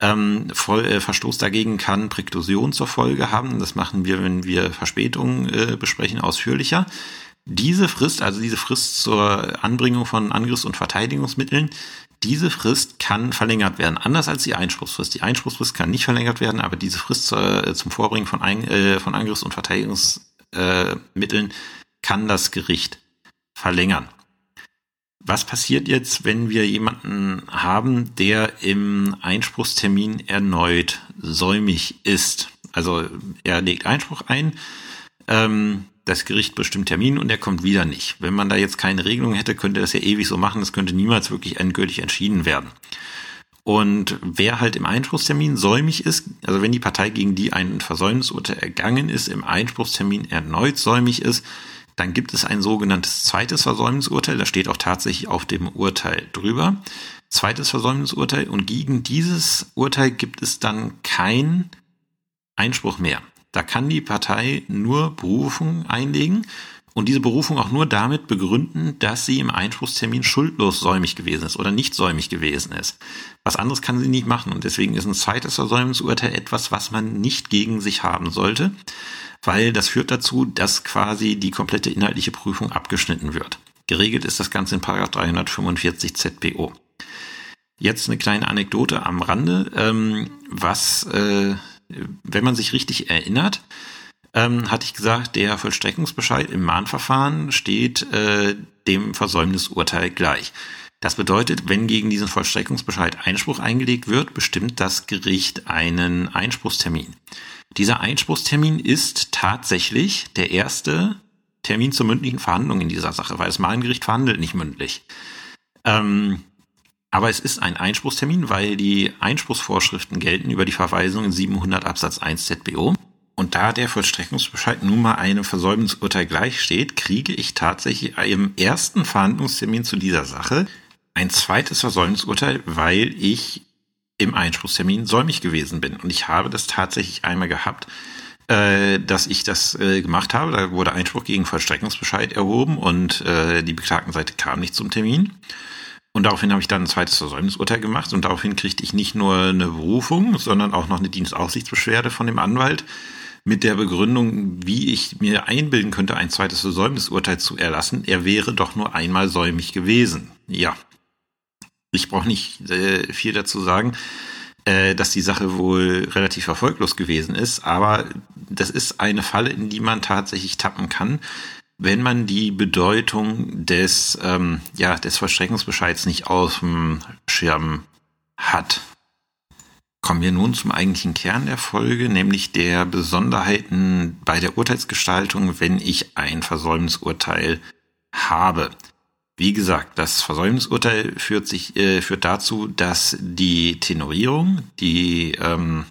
Ähm, voll, äh, Verstoß dagegen kann Präklusion zur Folge haben. Das machen wir, wenn wir Verspätungen äh, besprechen, ausführlicher. Diese Frist, also diese Frist zur Anbringung von Angriffs- und Verteidigungsmitteln, diese Frist kann verlängert werden, anders als die Einspruchsfrist. Die Einspruchsfrist kann nicht verlängert werden, aber diese Frist zur, äh, zum Vorbringen von, Ein, äh, von Angriffs- und Verteidigungsmitteln äh, kann das Gericht verlängern. Was passiert jetzt, wenn wir jemanden haben, der im Einspruchstermin erneut säumig ist? Also er legt Einspruch ein, ähm, das Gericht bestimmt Termin und er kommt wieder nicht. Wenn man da jetzt keine Regelung hätte, könnte das ja ewig so machen, das könnte niemals wirklich endgültig entschieden werden. Und wer halt im Einspruchstermin säumig ist, also wenn die Partei gegen die ein Versäumnisurteil ergangen ist, im Einspruchstermin erneut säumig ist, dann gibt es ein sogenanntes zweites Versäumnisurteil, das steht auch tatsächlich auf dem Urteil drüber. Zweites Versäumnisurteil und gegen dieses Urteil gibt es dann kein Einspruch mehr. Da kann die Partei nur Berufung einlegen und diese Berufung auch nur damit begründen, dass sie im Einspruchstermin schuldlos säumig gewesen ist oder nicht säumig gewesen ist. Was anderes kann sie nicht machen und deswegen ist ein zweites Versäumnisurteil etwas, was man nicht gegen sich haben sollte, weil das führt dazu, dass quasi die komplette inhaltliche Prüfung abgeschnitten wird. Geregelt ist das Ganze in 345 ZPO. Jetzt eine kleine Anekdote am Rande, ähm, was äh, wenn man sich richtig erinnert, ähm, hatte ich gesagt, der Vollstreckungsbescheid im Mahnverfahren steht äh, dem Versäumnisurteil gleich. Das bedeutet, wenn gegen diesen Vollstreckungsbescheid Einspruch eingelegt wird, bestimmt das Gericht einen Einspruchstermin. Dieser Einspruchstermin ist tatsächlich der erste Termin zur mündlichen Verhandlung in dieser Sache, weil das Mahngericht verhandelt nicht mündlich. Ähm, aber es ist ein Einspruchstermin, weil die Einspruchsvorschriften gelten über die Verweisung in 700 Absatz 1 ZBO. Und da der Vollstreckungsbescheid nun mal einem Versäumnisurteil gleichsteht, kriege ich tatsächlich im ersten Verhandlungstermin zu dieser Sache ein zweites Versäumnisurteil, weil ich im Einspruchstermin säumig gewesen bin. Und ich habe das tatsächlich einmal gehabt, äh, dass ich das äh, gemacht habe. Da wurde Einspruch gegen Vollstreckungsbescheid erhoben und äh, die Beklagtenseite kam nicht zum Termin. Und daraufhin habe ich dann ein zweites Versäumnisurteil gemacht und daraufhin kriegte ich nicht nur eine Berufung, sondern auch noch eine Dienstaufsichtsbeschwerde von dem Anwalt mit der Begründung, wie ich mir einbilden könnte, ein zweites Versäumnisurteil zu erlassen. Er wäre doch nur einmal säumig gewesen. Ja. Ich brauche nicht äh, viel dazu sagen, äh, dass die Sache wohl relativ erfolglos gewesen ist, aber das ist eine Falle, in die man tatsächlich tappen kann, wenn man die Bedeutung des, ähm, ja, des Vollstreckungsbescheids nicht auf dem Schirm hat. Kommen wir nun zum eigentlichen Kern der Folge, nämlich der Besonderheiten bei der Urteilsgestaltung, wenn ich ein Versäumnisurteil habe. Wie gesagt, das Versäumnisurteil führt sich äh, führt dazu, dass die Tenorierung, die ähm,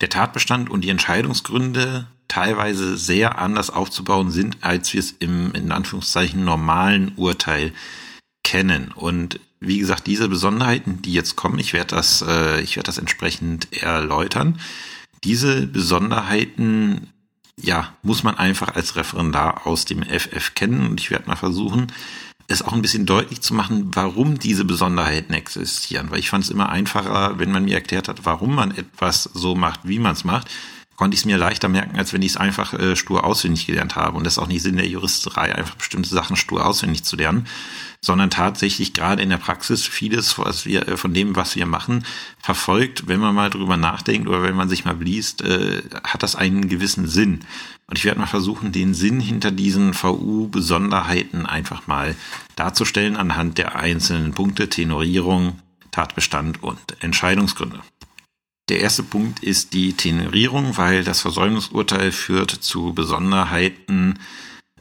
der Tatbestand und die Entscheidungsgründe teilweise sehr anders aufzubauen sind, als wir es im, in Anführungszeichen, normalen Urteil kennen. Und wie gesagt, diese Besonderheiten, die jetzt kommen, ich werde das, äh, ich werde das entsprechend erläutern. Diese Besonderheiten, ja, muss man einfach als Referendar aus dem FF kennen und ich werde mal versuchen, es auch ein bisschen deutlich zu machen, warum diese Besonderheiten existieren. Weil ich fand es immer einfacher, wenn man mir erklärt hat, warum man etwas so macht, wie man es macht, konnte ich es mir leichter merken, als wenn ich es einfach äh, stur auswendig gelernt habe. Und das ist auch nicht Sinn der Juristerei, einfach bestimmte Sachen stur auswendig zu lernen, sondern tatsächlich gerade in der Praxis vieles, was wir, äh, von dem, was wir machen, verfolgt, wenn man mal drüber nachdenkt oder wenn man sich mal liest, äh, hat das einen gewissen Sinn. Und ich werde mal versuchen, den Sinn hinter diesen VU-Besonderheiten einfach mal darzustellen anhand der einzelnen Punkte, Tenorierung, Tatbestand und Entscheidungsgründe. Der erste Punkt ist die Tenorierung, weil das Versäumnisurteil führt zu Besonderheiten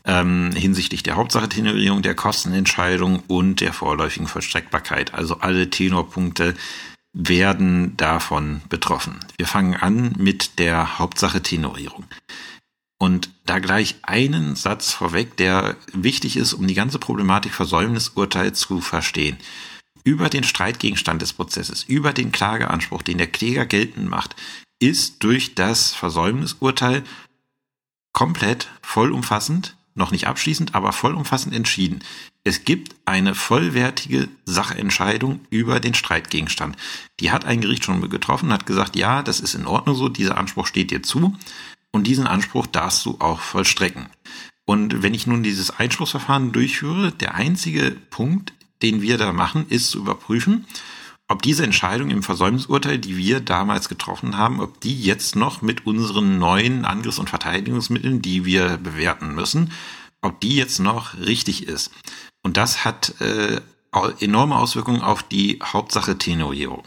ähm, hinsichtlich der Hauptsache Tenorierung, der Kostenentscheidung und der vorläufigen Vollstreckbarkeit. Also alle Tenorpunkte werden davon betroffen. Wir fangen an mit der Hauptsache Tenorierung. Und da gleich einen Satz vorweg, der wichtig ist, um die ganze Problematik Versäumnisurteil zu verstehen. Über den Streitgegenstand des Prozesses, über den Klageanspruch, den der Kläger geltend macht, ist durch das Versäumnisurteil komplett vollumfassend, noch nicht abschließend, aber vollumfassend entschieden. Es gibt eine vollwertige Sachentscheidung über den Streitgegenstand. Die hat ein Gericht schon getroffen, hat gesagt, ja, das ist in Ordnung so, dieser Anspruch steht dir zu. Und diesen Anspruch darfst du auch vollstrecken. Und wenn ich nun dieses Einspruchsverfahren durchführe, der einzige Punkt, den wir da machen, ist zu überprüfen, ob diese Entscheidung im Versäumnisurteil, die wir damals getroffen haben, ob die jetzt noch mit unseren neuen Angriffs- und Verteidigungsmitteln, die wir bewerten müssen, ob die jetzt noch richtig ist. Und das hat äh, enorme Auswirkungen auf die Hauptsache Tenorierung.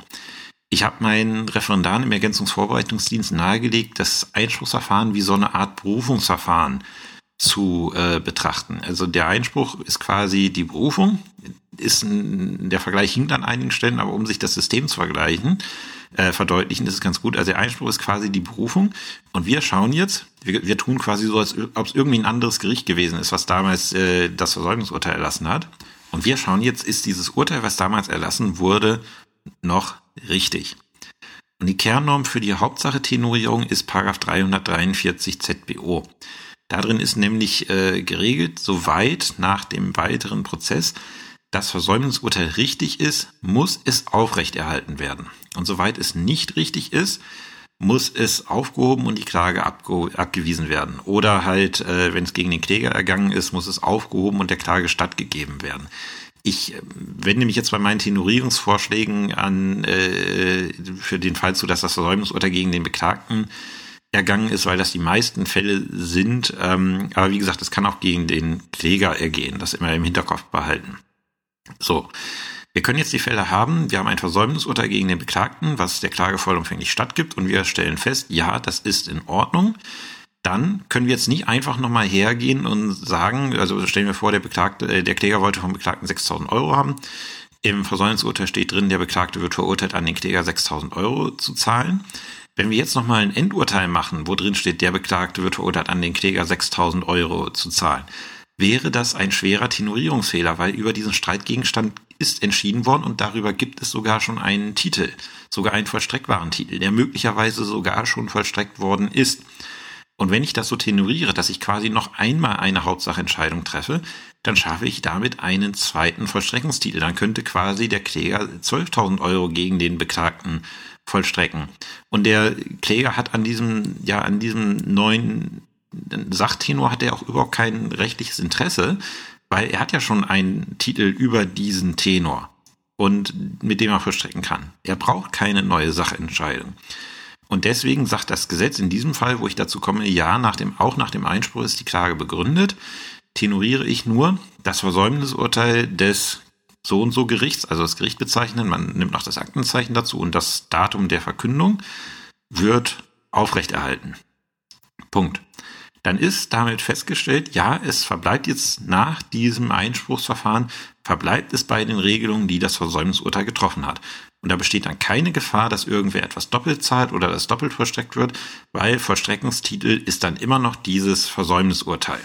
Ich habe meinen Referendaren im Ergänzungsvorbereitungsdienst nahegelegt, das Einspruchsverfahren wie so eine Art Berufungsverfahren zu äh, betrachten. Also der Einspruch ist quasi die Berufung, ist ein, der Vergleich hinkt an einigen Stellen, aber um sich das System zu vergleichen, äh, verdeutlichen, ist es ganz gut. Also der Einspruch ist quasi die Berufung und wir schauen jetzt, wir, wir tun quasi so, als ob es irgendwie ein anderes Gericht gewesen ist, was damals äh, das Versäumnisurteil erlassen hat. Und wir schauen jetzt, ist dieses Urteil, was damals erlassen wurde, noch richtig. Und die Kernnorm für die Hauptsache-Tenorierung ist Paragraph 343 ZBO. Darin ist nämlich äh, geregelt, soweit nach dem weiteren Prozess das Versäumnisurteil richtig ist, muss es aufrechterhalten werden. Und soweit es nicht richtig ist, muss es aufgehoben und die Klage abgewiesen werden. Oder halt, äh, wenn es gegen den Kläger ergangen ist, muss es aufgehoben und der Klage stattgegeben werden. Ich äh, wende mich jetzt bei meinen Tenorierungsvorschlägen an äh, für den Fall zu, dass das Versäumnisurteil gegen den Beklagten ergangen ist, weil das die meisten Fälle sind. Ähm, aber wie gesagt, es kann auch gegen den Kläger ergehen. Das immer im Hinterkopf behalten. So. Wir können jetzt die Fälle haben, wir haben ein Versäumnisurteil gegen den Beklagten, was der Klage vollumfänglich stattgibt und wir stellen fest, ja, das ist in Ordnung dann können wir jetzt nicht einfach nochmal hergehen und sagen, also stellen wir vor, der Beklagte, äh, der Kläger wollte vom Beklagten 6.000 Euro haben. Im Versäumnisurteil steht drin, der Beklagte wird verurteilt, an den Kläger 6.000 Euro zu zahlen. Wenn wir jetzt nochmal ein Endurteil machen, wo drin steht, der Beklagte wird verurteilt, an den Kläger 6.000 Euro zu zahlen, wäre das ein schwerer Tenorierungsfehler, weil über diesen Streitgegenstand ist entschieden worden und darüber gibt es sogar schon einen Titel, sogar einen vollstreckbaren Titel, der möglicherweise sogar schon vollstreckt worden ist. Und wenn ich das so tenoriere, dass ich quasi noch einmal eine Hauptsachentscheidung treffe, dann schaffe ich damit einen zweiten Vollstreckungstitel. Dann könnte quasi der Kläger 12.000 Euro gegen den Beklagten vollstrecken. Und der Kläger hat an diesem, ja, an diesem neuen Sachtenor hat er auch überhaupt kein rechtliches Interesse, weil er hat ja schon einen Titel über diesen Tenor und mit dem er vollstrecken kann. Er braucht keine neue Sachentscheidung. Und deswegen sagt das Gesetz in diesem Fall, wo ich dazu komme, ja, nach dem, auch nach dem Einspruch ist die Klage begründet, tenoriere ich nur das Versäumnisurteil des so und so Gerichts, also das Gericht bezeichnen, man nimmt noch das Aktenzeichen dazu und das Datum der Verkündung wird aufrechterhalten. Punkt. Dann ist damit festgestellt, ja, es verbleibt jetzt nach diesem Einspruchsverfahren, verbleibt es bei den Regelungen, die das Versäumnisurteil getroffen hat. Und da besteht dann keine Gefahr, dass irgendwer etwas doppelt zahlt oder das doppelt vollstreckt wird, weil Vollstreckungstitel ist dann immer noch dieses Versäumnisurteil.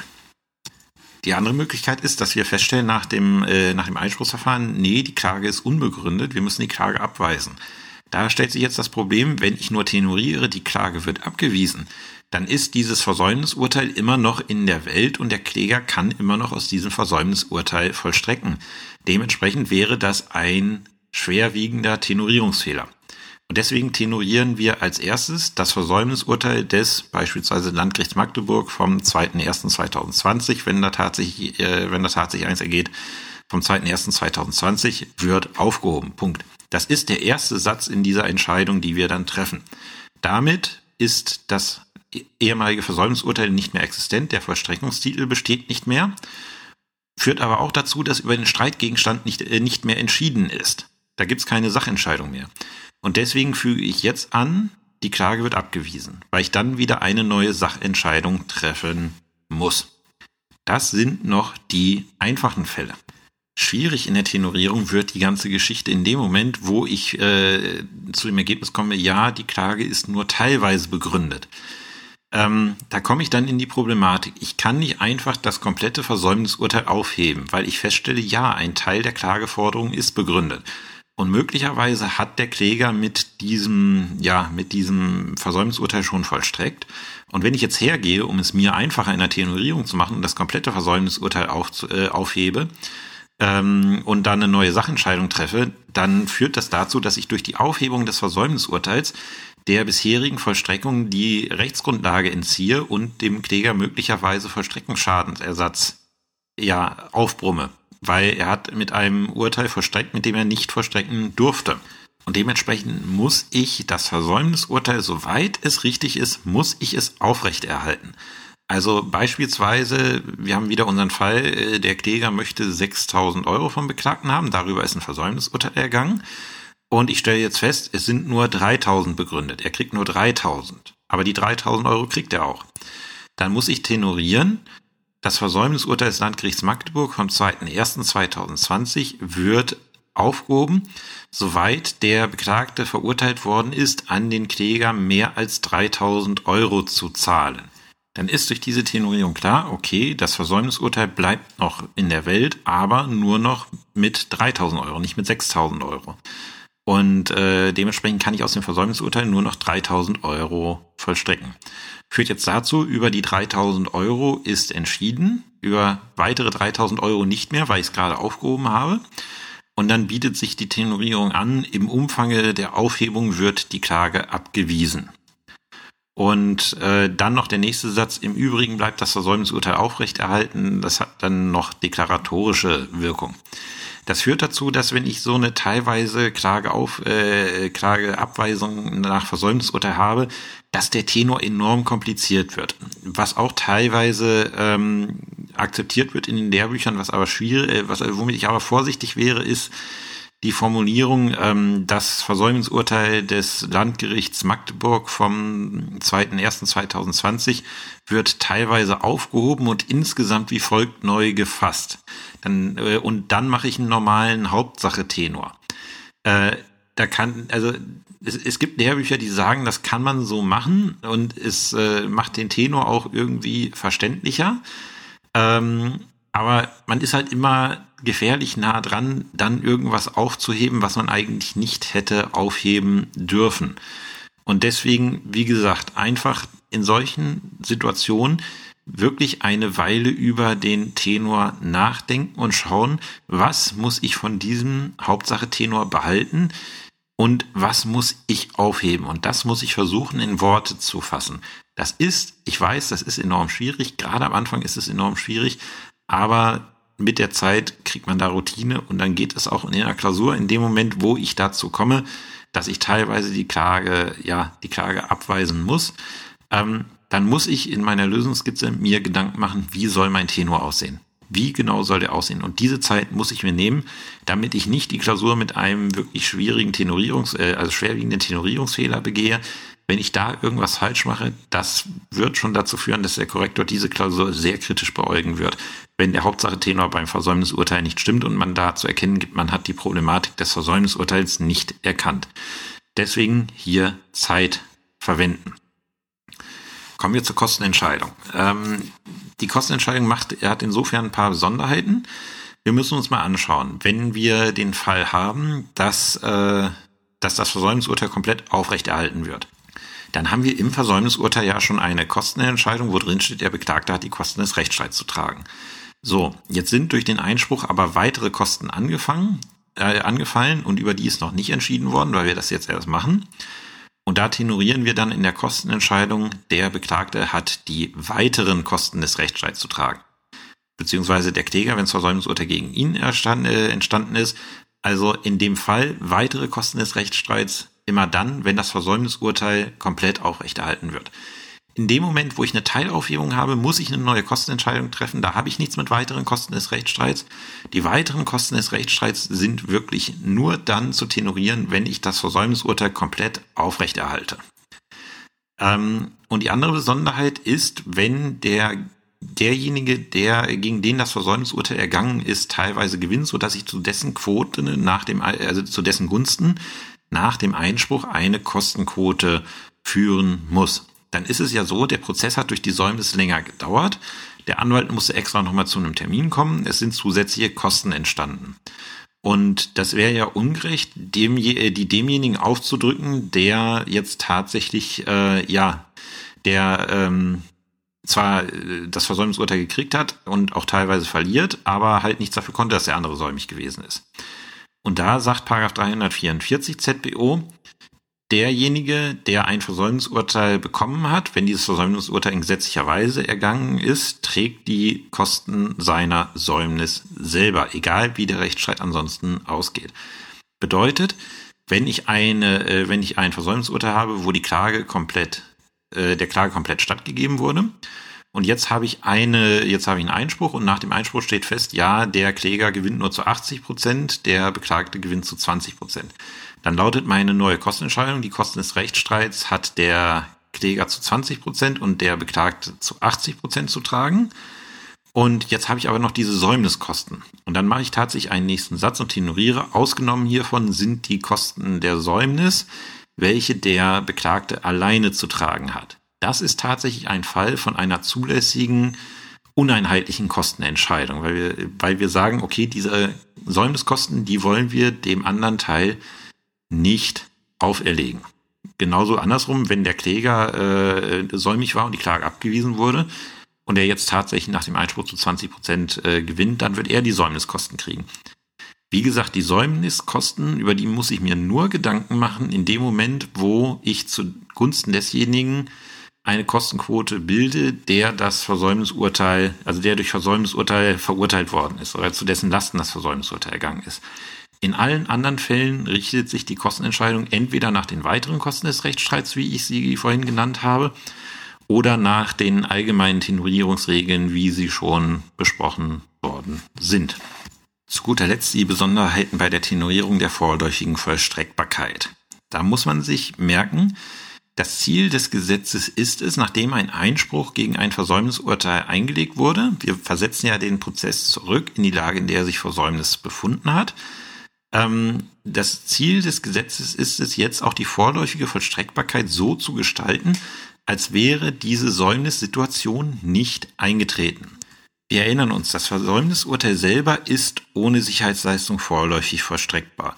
Die andere Möglichkeit ist, dass wir feststellen nach dem, äh, nach dem Einspruchsverfahren, nee, die Klage ist unbegründet, wir müssen die Klage abweisen. Da stellt sich jetzt das Problem, wenn ich nur tenoriere, die Klage wird abgewiesen, dann ist dieses Versäumnisurteil immer noch in der Welt und der Kläger kann immer noch aus diesem Versäumnisurteil vollstrecken. Dementsprechend wäre das ein schwerwiegender Tenorierungsfehler. Und deswegen tenorieren wir als erstes das Versäumnisurteil des beispielsweise Landgerichts Magdeburg vom 2.1.2020, wenn da tatsächlich, äh, wenn da tatsächlich eins ergeht, vom 2.1.2020 wird aufgehoben. Punkt. Das ist der erste Satz in dieser Entscheidung, die wir dann treffen. Damit ist das ehemalige Versäumnisurteil nicht mehr existent, der Vollstreckungstitel besteht nicht mehr, führt aber auch dazu, dass über den Streitgegenstand nicht, äh, nicht mehr entschieden ist. Da gibt's keine Sachentscheidung mehr. Und deswegen füge ich jetzt an, die Klage wird abgewiesen, weil ich dann wieder eine neue Sachentscheidung treffen muss. Das sind noch die einfachen Fälle. Schwierig in der Tenorierung wird die ganze Geschichte in dem Moment, wo ich äh, zu dem Ergebnis komme, ja, die Klage ist nur teilweise begründet. Ähm, da komme ich dann in die Problematik. Ich kann nicht einfach das komplette Versäumnisurteil aufheben, weil ich feststelle, ja, ein Teil der Klageforderung ist begründet. Und möglicherweise hat der Kläger mit diesem, ja, mit diesem Versäumnisurteil schon vollstreckt. Und wenn ich jetzt hergehe, um es mir einfacher in der Tenorierung zu machen und das komplette Versäumnisurteil auf, äh, aufhebe, ähm, und dann eine neue Sachentscheidung treffe, dann führt das dazu, dass ich durch die Aufhebung des Versäumnisurteils der bisherigen Vollstreckung die Rechtsgrundlage entziehe und dem Kläger möglicherweise Vollstreckungsschadensersatz ja aufbrumme weil er hat mit einem Urteil verstreckt, mit dem er nicht verstrecken durfte. Und dementsprechend muss ich das Versäumnisurteil, soweit es richtig ist, muss ich es aufrechterhalten. Also beispielsweise, wir haben wieder unseren Fall, äh, der Kläger möchte 6000 Euro vom Beklagten haben, darüber ist ein Versäumnisurteil ergangen. Und ich stelle jetzt fest, es sind nur 3000 begründet. Er kriegt nur 3000. Aber die 3000 Euro kriegt er auch. Dann muss ich tenorieren, das Versäumnisurteil des Landgerichts Magdeburg vom 2.1.2020 wird aufgehoben, soweit der Beklagte verurteilt worden ist, an den Kläger mehr als 3000 Euro zu zahlen. Dann ist durch diese Tenorierung klar, okay, das Versäumnisurteil bleibt noch in der Welt, aber nur noch mit 3000 Euro, nicht mit 6000 Euro. Und äh, dementsprechend kann ich aus dem Versäumnisurteil nur noch 3000 Euro vollstrecken. Führt jetzt dazu, über die 3000 Euro ist entschieden, über weitere 3000 Euro nicht mehr, weil ich es gerade aufgehoben habe. Und dann bietet sich die Tenorierung an, im Umfange der Aufhebung wird die Klage abgewiesen. Und äh, dann noch der nächste Satz, im Übrigen bleibt das Versäumnisurteil aufrechterhalten, das hat dann noch deklaratorische Wirkung. Das führt dazu, dass wenn ich so eine teilweise Klage auf äh, Klageabweisung nach Versäumnisurteil habe, dass der Tenor enorm kompliziert wird. Was auch teilweise ähm, akzeptiert wird in den Lehrbüchern, was aber schwierig, äh, was womit ich aber vorsichtig wäre, ist die Formulierung, ähm, das Versäumnisurteil des Landgerichts Magdeburg vom 2.1.2020 wird teilweise aufgehoben und insgesamt wie folgt neu gefasst. Dann, äh, und dann mache ich einen normalen Hauptsache-Tenor. Äh, da kann, also es, es gibt Lehrbücher, die sagen, das kann man so machen und es äh, macht den Tenor auch irgendwie verständlicher. Ähm, aber man ist halt immer gefährlich nah dran, dann irgendwas aufzuheben, was man eigentlich nicht hätte aufheben dürfen. Und deswegen, wie gesagt, einfach in solchen Situationen wirklich eine Weile über den Tenor nachdenken und schauen, was muss ich von diesem Hauptsache Tenor behalten und was muss ich aufheben. Und das muss ich versuchen in Worte zu fassen. Das ist, ich weiß, das ist enorm schwierig. Gerade am Anfang ist es enorm schwierig, aber mit der Zeit kriegt man da Routine und dann geht es auch in der Klausur in dem Moment, wo ich dazu komme, dass ich teilweise die Klage, ja, die Klage abweisen muss. Ähm, dann muss ich in meiner Lösungsskizze mir Gedanken machen, wie soll mein Tenor aussehen? Wie genau soll der aussehen? Und diese Zeit muss ich mir nehmen, damit ich nicht die Klausur mit einem wirklich schwierigen Tenorierungs-, äh, also schwerwiegenden Tenorierungsfehler begehe. Wenn ich da irgendwas falsch mache, das wird schon dazu führen, dass der Korrektor diese Klausur sehr kritisch beäugen wird. Wenn der Hauptsache Tenor beim Versäumnisurteil nicht stimmt und man da zu erkennen gibt, man hat die Problematik des Versäumnisurteils nicht erkannt. Deswegen hier Zeit verwenden. Kommen wir zur Kostenentscheidung. Ähm, die Kostenentscheidung macht, er hat insofern ein paar Besonderheiten. Wir müssen uns mal anschauen, wenn wir den Fall haben, dass, äh, dass das Versäumnisurteil komplett aufrechterhalten wird. Dann haben wir im Versäumnisurteil ja schon eine Kostenentscheidung, wo drin steht, der Beklagte hat die Kosten des Rechtsstreits zu tragen. So, jetzt sind durch den Einspruch aber weitere Kosten angefangen, äh, angefallen und über die ist noch nicht entschieden worden, weil wir das jetzt erst machen. Und da tenorieren wir dann in der Kostenentscheidung, der Beklagte hat die weiteren Kosten des Rechtsstreits zu tragen. Beziehungsweise der Kläger, wenn das Versäumnisurteil gegen ihn äh, entstanden ist. Also in dem Fall weitere Kosten des Rechtsstreits immer dann, wenn das Versäumnisurteil komplett aufrechterhalten wird. In dem Moment, wo ich eine Teilaufhebung habe, muss ich eine neue Kostenentscheidung treffen. Da habe ich nichts mit weiteren Kosten des Rechtsstreits. Die weiteren Kosten des Rechtsstreits sind wirklich nur dann zu tenorieren, wenn ich das Versäumnisurteil komplett aufrechterhalte. Ähm, und die andere Besonderheit ist, wenn der derjenige, der gegen den das Versäumnisurteil ergangen ist, teilweise gewinnt, so dass ich zu dessen Quote nach dem, also zu dessen Gunsten nach dem Einspruch eine Kostenquote führen muss. Dann ist es ja so, der Prozess hat durch die Säumnis länger gedauert. Der Anwalt musste extra nochmal zu einem Termin kommen. Es sind zusätzliche Kosten entstanden. Und das wäre ja ungerecht, dem, äh, die demjenigen aufzudrücken, der jetzt tatsächlich, äh, ja, der ähm, zwar äh, das Versäumnisurteil gekriegt hat und auch teilweise verliert, aber halt nichts dafür konnte, dass der andere säumig gewesen ist. Und da sagt Paragraph 344 ZBO, derjenige, der ein Versäumnisurteil bekommen hat, wenn dieses Versäumnisurteil in gesetzlicher Weise ergangen ist, trägt die Kosten seiner Säumnis selber, egal wie der Rechtsstreit ansonsten ausgeht. Bedeutet, wenn ich eine, äh, wenn ich ein Versäumnisurteil habe, wo die Klage komplett, äh, der Klage komplett stattgegeben wurde, und jetzt habe ich eine, jetzt habe ich einen Einspruch und nach dem Einspruch steht fest, ja, der Kläger gewinnt nur zu 80 Prozent, der Beklagte gewinnt zu 20 Prozent. Dann lautet meine neue Kostenentscheidung, die Kosten des Rechtsstreits hat der Kläger zu 20 Prozent und der Beklagte zu 80 Prozent zu tragen. Und jetzt habe ich aber noch diese Säumniskosten. Und dann mache ich tatsächlich einen nächsten Satz und tenoriere. Ausgenommen hiervon sind die Kosten der Säumnis, welche der Beklagte alleine zu tragen hat. Das ist tatsächlich ein Fall von einer zulässigen uneinheitlichen Kostenentscheidung, weil wir, weil wir sagen, okay, diese Säumniskosten, die wollen wir dem anderen Teil nicht auferlegen. Genauso andersrum, wenn der Kläger äh, säumig war und die Klage abgewiesen wurde und er jetzt tatsächlich nach dem Einspruch zu 20 Prozent äh, gewinnt, dann wird er die Säumniskosten kriegen. Wie gesagt, die Säumniskosten, über die muss ich mir nur Gedanken machen in dem Moment, wo ich zugunsten desjenigen eine Kostenquote bilde, der das Versäumnisurteil, also der durch Versäumnisurteil verurteilt worden ist oder zu dessen Lasten das Versäumnisurteil ergangen ist. In allen anderen Fällen richtet sich die Kostenentscheidung entweder nach den weiteren Kosten des Rechtsstreits, wie ich sie vorhin genannt habe, oder nach den allgemeinen Tenorierungsregeln, wie sie schon besprochen worden sind. Zu guter Letzt die Besonderheiten bei der Tenorierung der vorläufigen Vollstreckbarkeit. Da muss man sich merken, das Ziel des Gesetzes ist es, nachdem ein Einspruch gegen ein Versäumnisurteil eingelegt wurde, wir versetzen ja den Prozess zurück in die Lage, in der sich Versäumnis befunden hat, ähm, das Ziel des Gesetzes ist es jetzt auch die vorläufige Vollstreckbarkeit so zu gestalten, als wäre diese Säumnissituation nicht eingetreten. Wir erinnern uns, das Versäumnisurteil selber ist ohne Sicherheitsleistung vorläufig vollstreckbar.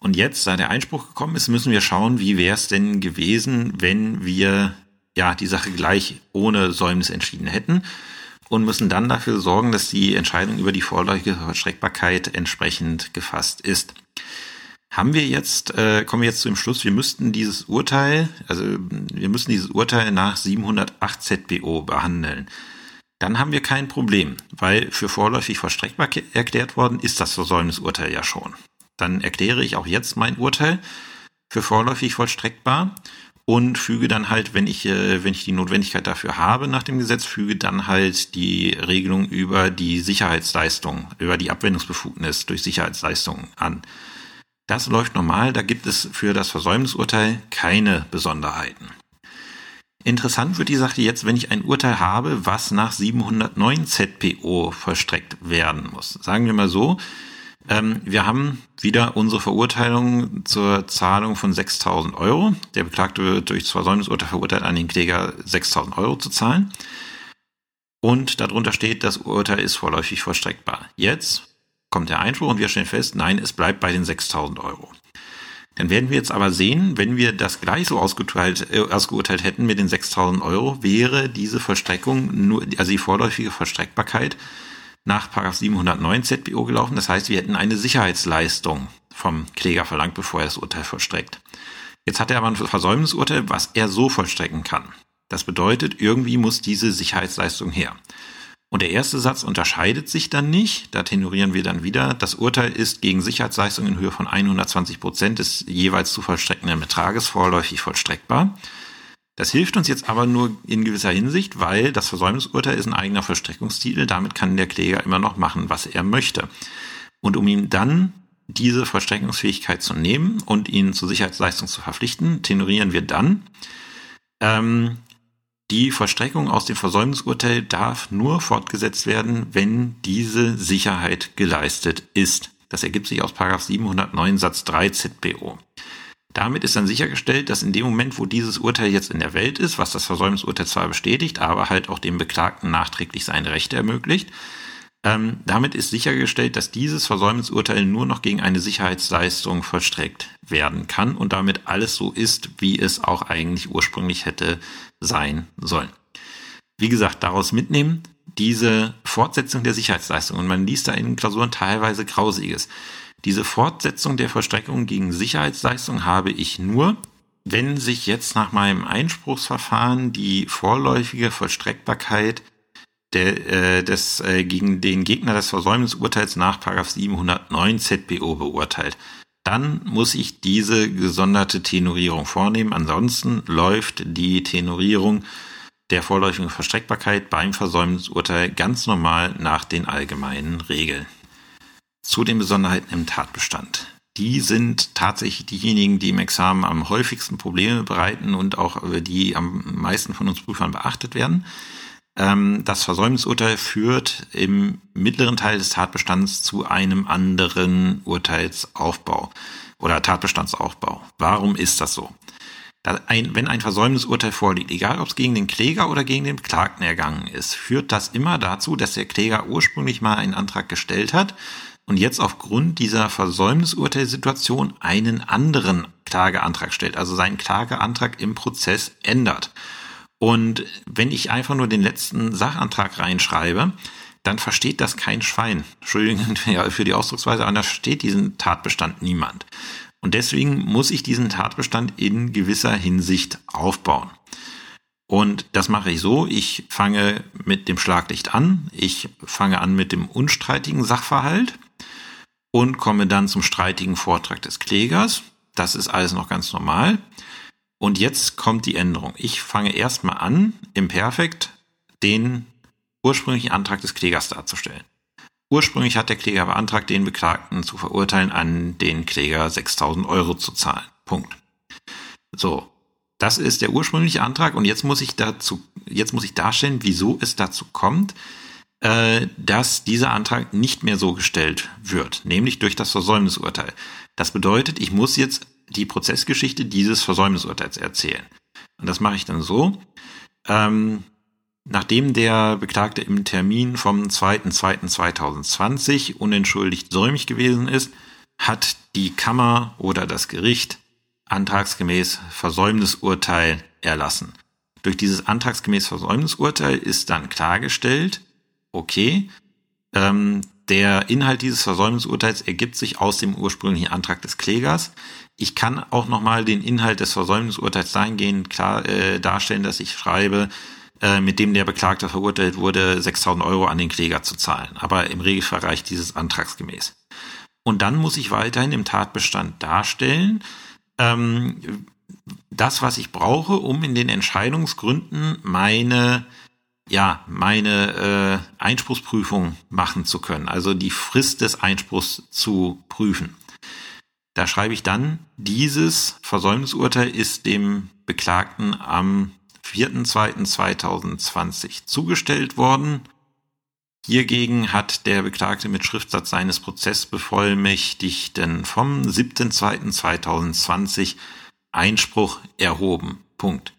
Und jetzt, da der Einspruch gekommen ist, müssen wir schauen, wie wäre es denn gewesen, wenn wir ja die Sache gleich ohne Säumnis entschieden hätten und müssen dann dafür sorgen, dass die Entscheidung über die vorläufige Vollstreckbarkeit entsprechend gefasst ist. Haben wir jetzt, äh, kommen wir jetzt zu dem Schluss, wir müssten dieses Urteil, also wir müssen dieses Urteil nach 708 ZBO behandeln. Dann haben wir kein Problem, weil für vorläufig vollstreckbar erklärt worden ist das Versäumnisurteil ja schon. Dann erkläre ich auch jetzt mein Urteil für vorläufig vollstreckbar und füge dann halt, wenn ich, äh, wenn ich die Notwendigkeit dafür habe nach dem Gesetz, füge dann halt die Regelung über die Sicherheitsleistung, über die Abwendungsbefugnis durch Sicherheitsleistungen an. Das läuft normal, da gibt es für das Versäumnisurteil keine Besonderheiten. Interessant wird die Sache jetzt, wenn ich ein Urteil habe, was nach 709 ZPO vollstreckt werden muss. Sagen wir mal so, ähm, wir haben wieder unsere Verurteilung zur Zahlung von 6.000 Euro. Der Beklagte wird durch Versäumnisurteil verurteilt, an den Kläger 6.000 Euro zu zahlen. Und darunter steht, das Urteil ist vorläufig vollstreckbar. Jetzt kommt der Einspruch und wir stellen fest, nein, es bleibt bei den 6.000 Euro. Dann werden wir jetzt aber sehen, wenn wir das gleich so ausgeurteilt, äh, ausgeurteilt hätten mit den 6000 Euro, wäre diese Vollstreckung nur, also die vorläufige Vollstreckbarkeit nach 709 ZBO gelaufen. Das heißt, wir hätten eine Sicherheitsleistung vom Kläger verlangt, bevor er das Urteil vollstreckt. Jetzt hat er aber ein Versäumnisurteil, was er so vollstrecken kann. Das bedeutet, irgendwie muss diese Sicherheitsleistung her. Und der erste Satz unterscheidet sich dann nicht. Da tenorieren wir dann wieder. Das Urteil ist gegen Sicherheitsleistung in Höhe von 120 Prozent des jeweils zu vollstreckenden Betrages vorläufig vollstreckbar. Das hilft uns jetzt aber nur in gewisser Hinsicht, weil das Versäumnisurteil ist ein eigener Vollstreckungstitel. Damit kann der Kläger immer noch machen, was er möchte. Und um ihm dann diese Vollstreckungsfähigkeit zu nehmen und ihn zur Sicherheitsleistung zu verpflichten, tenorieren wir dann, ähm, die Vollstreckung aus dem Versäumnisurteil darf nur fortgesetzt werden, wenn diese Sicherheit geleistet ist. Das ergibt sich aus 709 Satz 3 ZBO. Damit ist dann sichergestellt, dass in dem Moment, wo dieses Urteil jetzt in der Welt ist, was das Versäumnisurteil zwar bestätigt, aber halt auch dem Beklagten nachträglich seine Rechte ermöglicht, ähm, damit ist sichergestellt, dass dieses Versäumnisurteil nur noch gegen eine Sicherheitsleistung vollstreckt werden kann und damit alles so ist, wie es auch eigentlich ursprünglich hätte sein sollen. Wie gesagt, daraus mitnehmen, diese Fortsetzung der Sicherheitsleistung, und man liest da in Klausuren teilweise Grausiges, diese Fortsetzung der Vollstreckung gegen Sicherheitsleistung habe ich nur, wenn sich jetzt nach meinem Einspruchsverfahren die vorläufige Vollstreckbarkeit der, äh, des, äh, gegen den Gegner des Versäumnisurteils nach 709 ZBO beurteilt. Dann muss ich diese gesonderte Tenorierung vornehmen. Ansonsten läuft die Tenorierung der vorläufigen Verstreckbarkeit beim Versäumnisurteil ganz normal nach den allgemeinen Regeln. Zu den Besonderheiten im Tatbestand. Die sind tatsächlich diejenigen, die im Examen am häufigsten Probleme bereiten und auch äh, die am meisten von uns Prüfern beachtet werden. Ähm, das Versäumnisurteil führt im mittleren Teil des Tatbestands zu einem anderen Urteilsaufbau oder Tatbestandsaufbau. Warum ist das so? Wenn ein Versäumnisurteil vorliegt, egal ob es gegen den Kläger oder gegen den Beklagten ergangen ist, führt das immer dazu, dass der Kläger ursprünglich mal einen Antrag gestellt hat und jetzt aufgrund dieser Versäumnisurteilsituation einen anderen Klageantrag stellt, also seinen Klageantrag im Prozess ändert. Und wenn ich einfach nur den letzten Sachantrag reinschreibe, dann versteht das kein Schwein. Entschuldigung für die Ausdrucksweise, aber da versteht diesen Tatbestand niemand. Und deswegen muss ich diesen Tatbestand in gewisser Hinsicht aufbauen. Und das mache ich so, ich fange mit dem Schlaglicht an, ich fange an mit dem unstreitigen Sachverhalt und komme dann zum streitigen Vortrag des Klägers. Das ist alles noch ganz normal. Und jetzt kommt die Änderung. Ich fange erstmal an, im Perfekt den ursprünglichen Antrag des Klägers darzustellen. Ursprünglich hat der Kläger beantragt, den Beklagten zu verurteilen, an den Kläger 6000 Euro zu zahlen. Punkt. So. Das ist der ursprüngliche Antrag und jetzt muss ich dazu, jetzt muss ich darstellen, wieso es dazu kommt, dass dieser Antrag nicht mehr so gestellt wird, nämlich durch das Versäumnisurteil. Das bedeutet, ich muss jetzt die Prozessgeschichte dieses Versäumnisurteils erzählen. Und das mache ich dann so. Ähm, nachdem der Beklagte im Termin vom 2.2.2020 unentschuldigt säumig gewesen ist, hat die Kammer oder das Gericht antragsgemäß Versäumnisurteil erlassen. Durch dieses antragsgemäß Versäumnisurteil ist dann klargestellt, okay, ähm, der Inhalt dieses Versäumnisurteils ergibt sich aus dem ursprünglichen Antrag des Klägers. Ich kann auch nochmal den Inhalt des Versäumnisurteils dahingehend klar äh, darstellen, dass ich schreibe, äh, mit dem der Beklagte verurteilt wurde, 6000 Euro an den Kläger zu zahlen. Aber im Regelfall reicht dieses antragsgemäß. Und dann muss ich weiterhin im Tatbestand darstellen, ähm, das, was ich brauche, um in den Entscheidungsgründen meine ja, meine äh, Einspruchsprüfung machen zu können, also die Frist des Einspruchs zu prüfen. Da schreibe ich dann, dieses Versäumnisurteil ist dem Beklagten am 4.2.2020 zugestellt worden. Hiergegen hat der Beklagte mit Schriftsatz seines Prozessbevollmächtigten vom 7.2.2020 Einspruch erhoben. Punkt.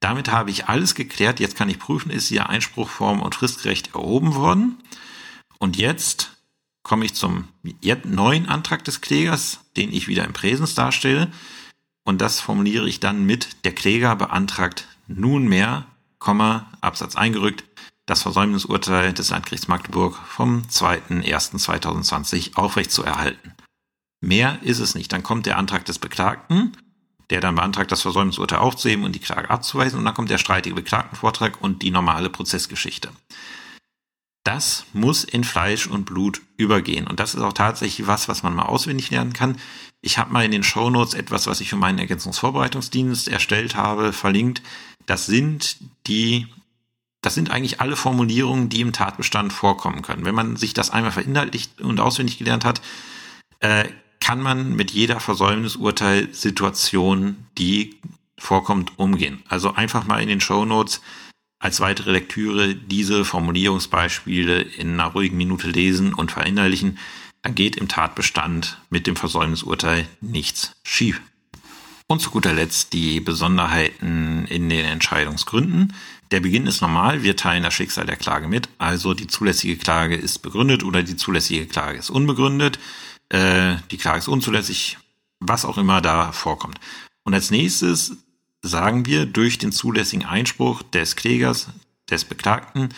Damit habe ich alles geklärt. Jetzt kann ich prüfen, ist Ihr Einspruch form- und fristgerecht erhoben worden. Und jetzt komme ich zum neuen Antrag des Klägers, den ich wieder im Präsens darstelle. Und das formuliere ich dann mit, der Kläger beantragt nunmehr, Komma, Absatz eingerückt, das Versäumnisurteil des Landgerichts Magdeburg vom 2.1.2020 aufrechtzuerhalten. Mehr ist es nicht. Dann kommt der Antrag des Beklagten, der dann beantragt, das Versäumnisurteil aufzuheben und die Klage abzuweisen. Und dann kommt der streitige Beklagtenvortrag und die normale Prozessgeschichte. Das muss in Fleisch und Blut übergehen. Und das ist auch tatsächlich was, was man mal auswendig lernen kann. Ich habe mal in den Show Notes etwas, was ich für meinen Ergänzungsvorbereitungsdienst erstellt habe, verlinkt. Das sind die, das sind eigentlich alle Formulierungen, die im Tatbestand vorkommen können. Wenn man sich das einmal verinhaltlicht und auswendig gelernt hat, äh, kann man mit jeder Versäumnisurteilsituation, die vorkommt, umgehen. Also einfach mal in den Show Notes als weitere Lektüre diese Formulierungsbeispiele in einer ruhigen Minute lesen und verinnerlichen, dann geht im Tatbestand mit dem Versäumnisurteil nichts schief. Und zu guter Letzt die Besonderheiten in den Entscheidungsgründen. Der Beginn ist normal, wir teilen das Schicksal der Klage mit, also die zulässige Klage ist begründet oder die zulässige Klage ist unbegründet, äh, die Klage ist unzulässig, was auch immer da vorkommt. Und als nächstes sagen wir, durch den zulässigen Einspruch des Klägers, des Beklagten,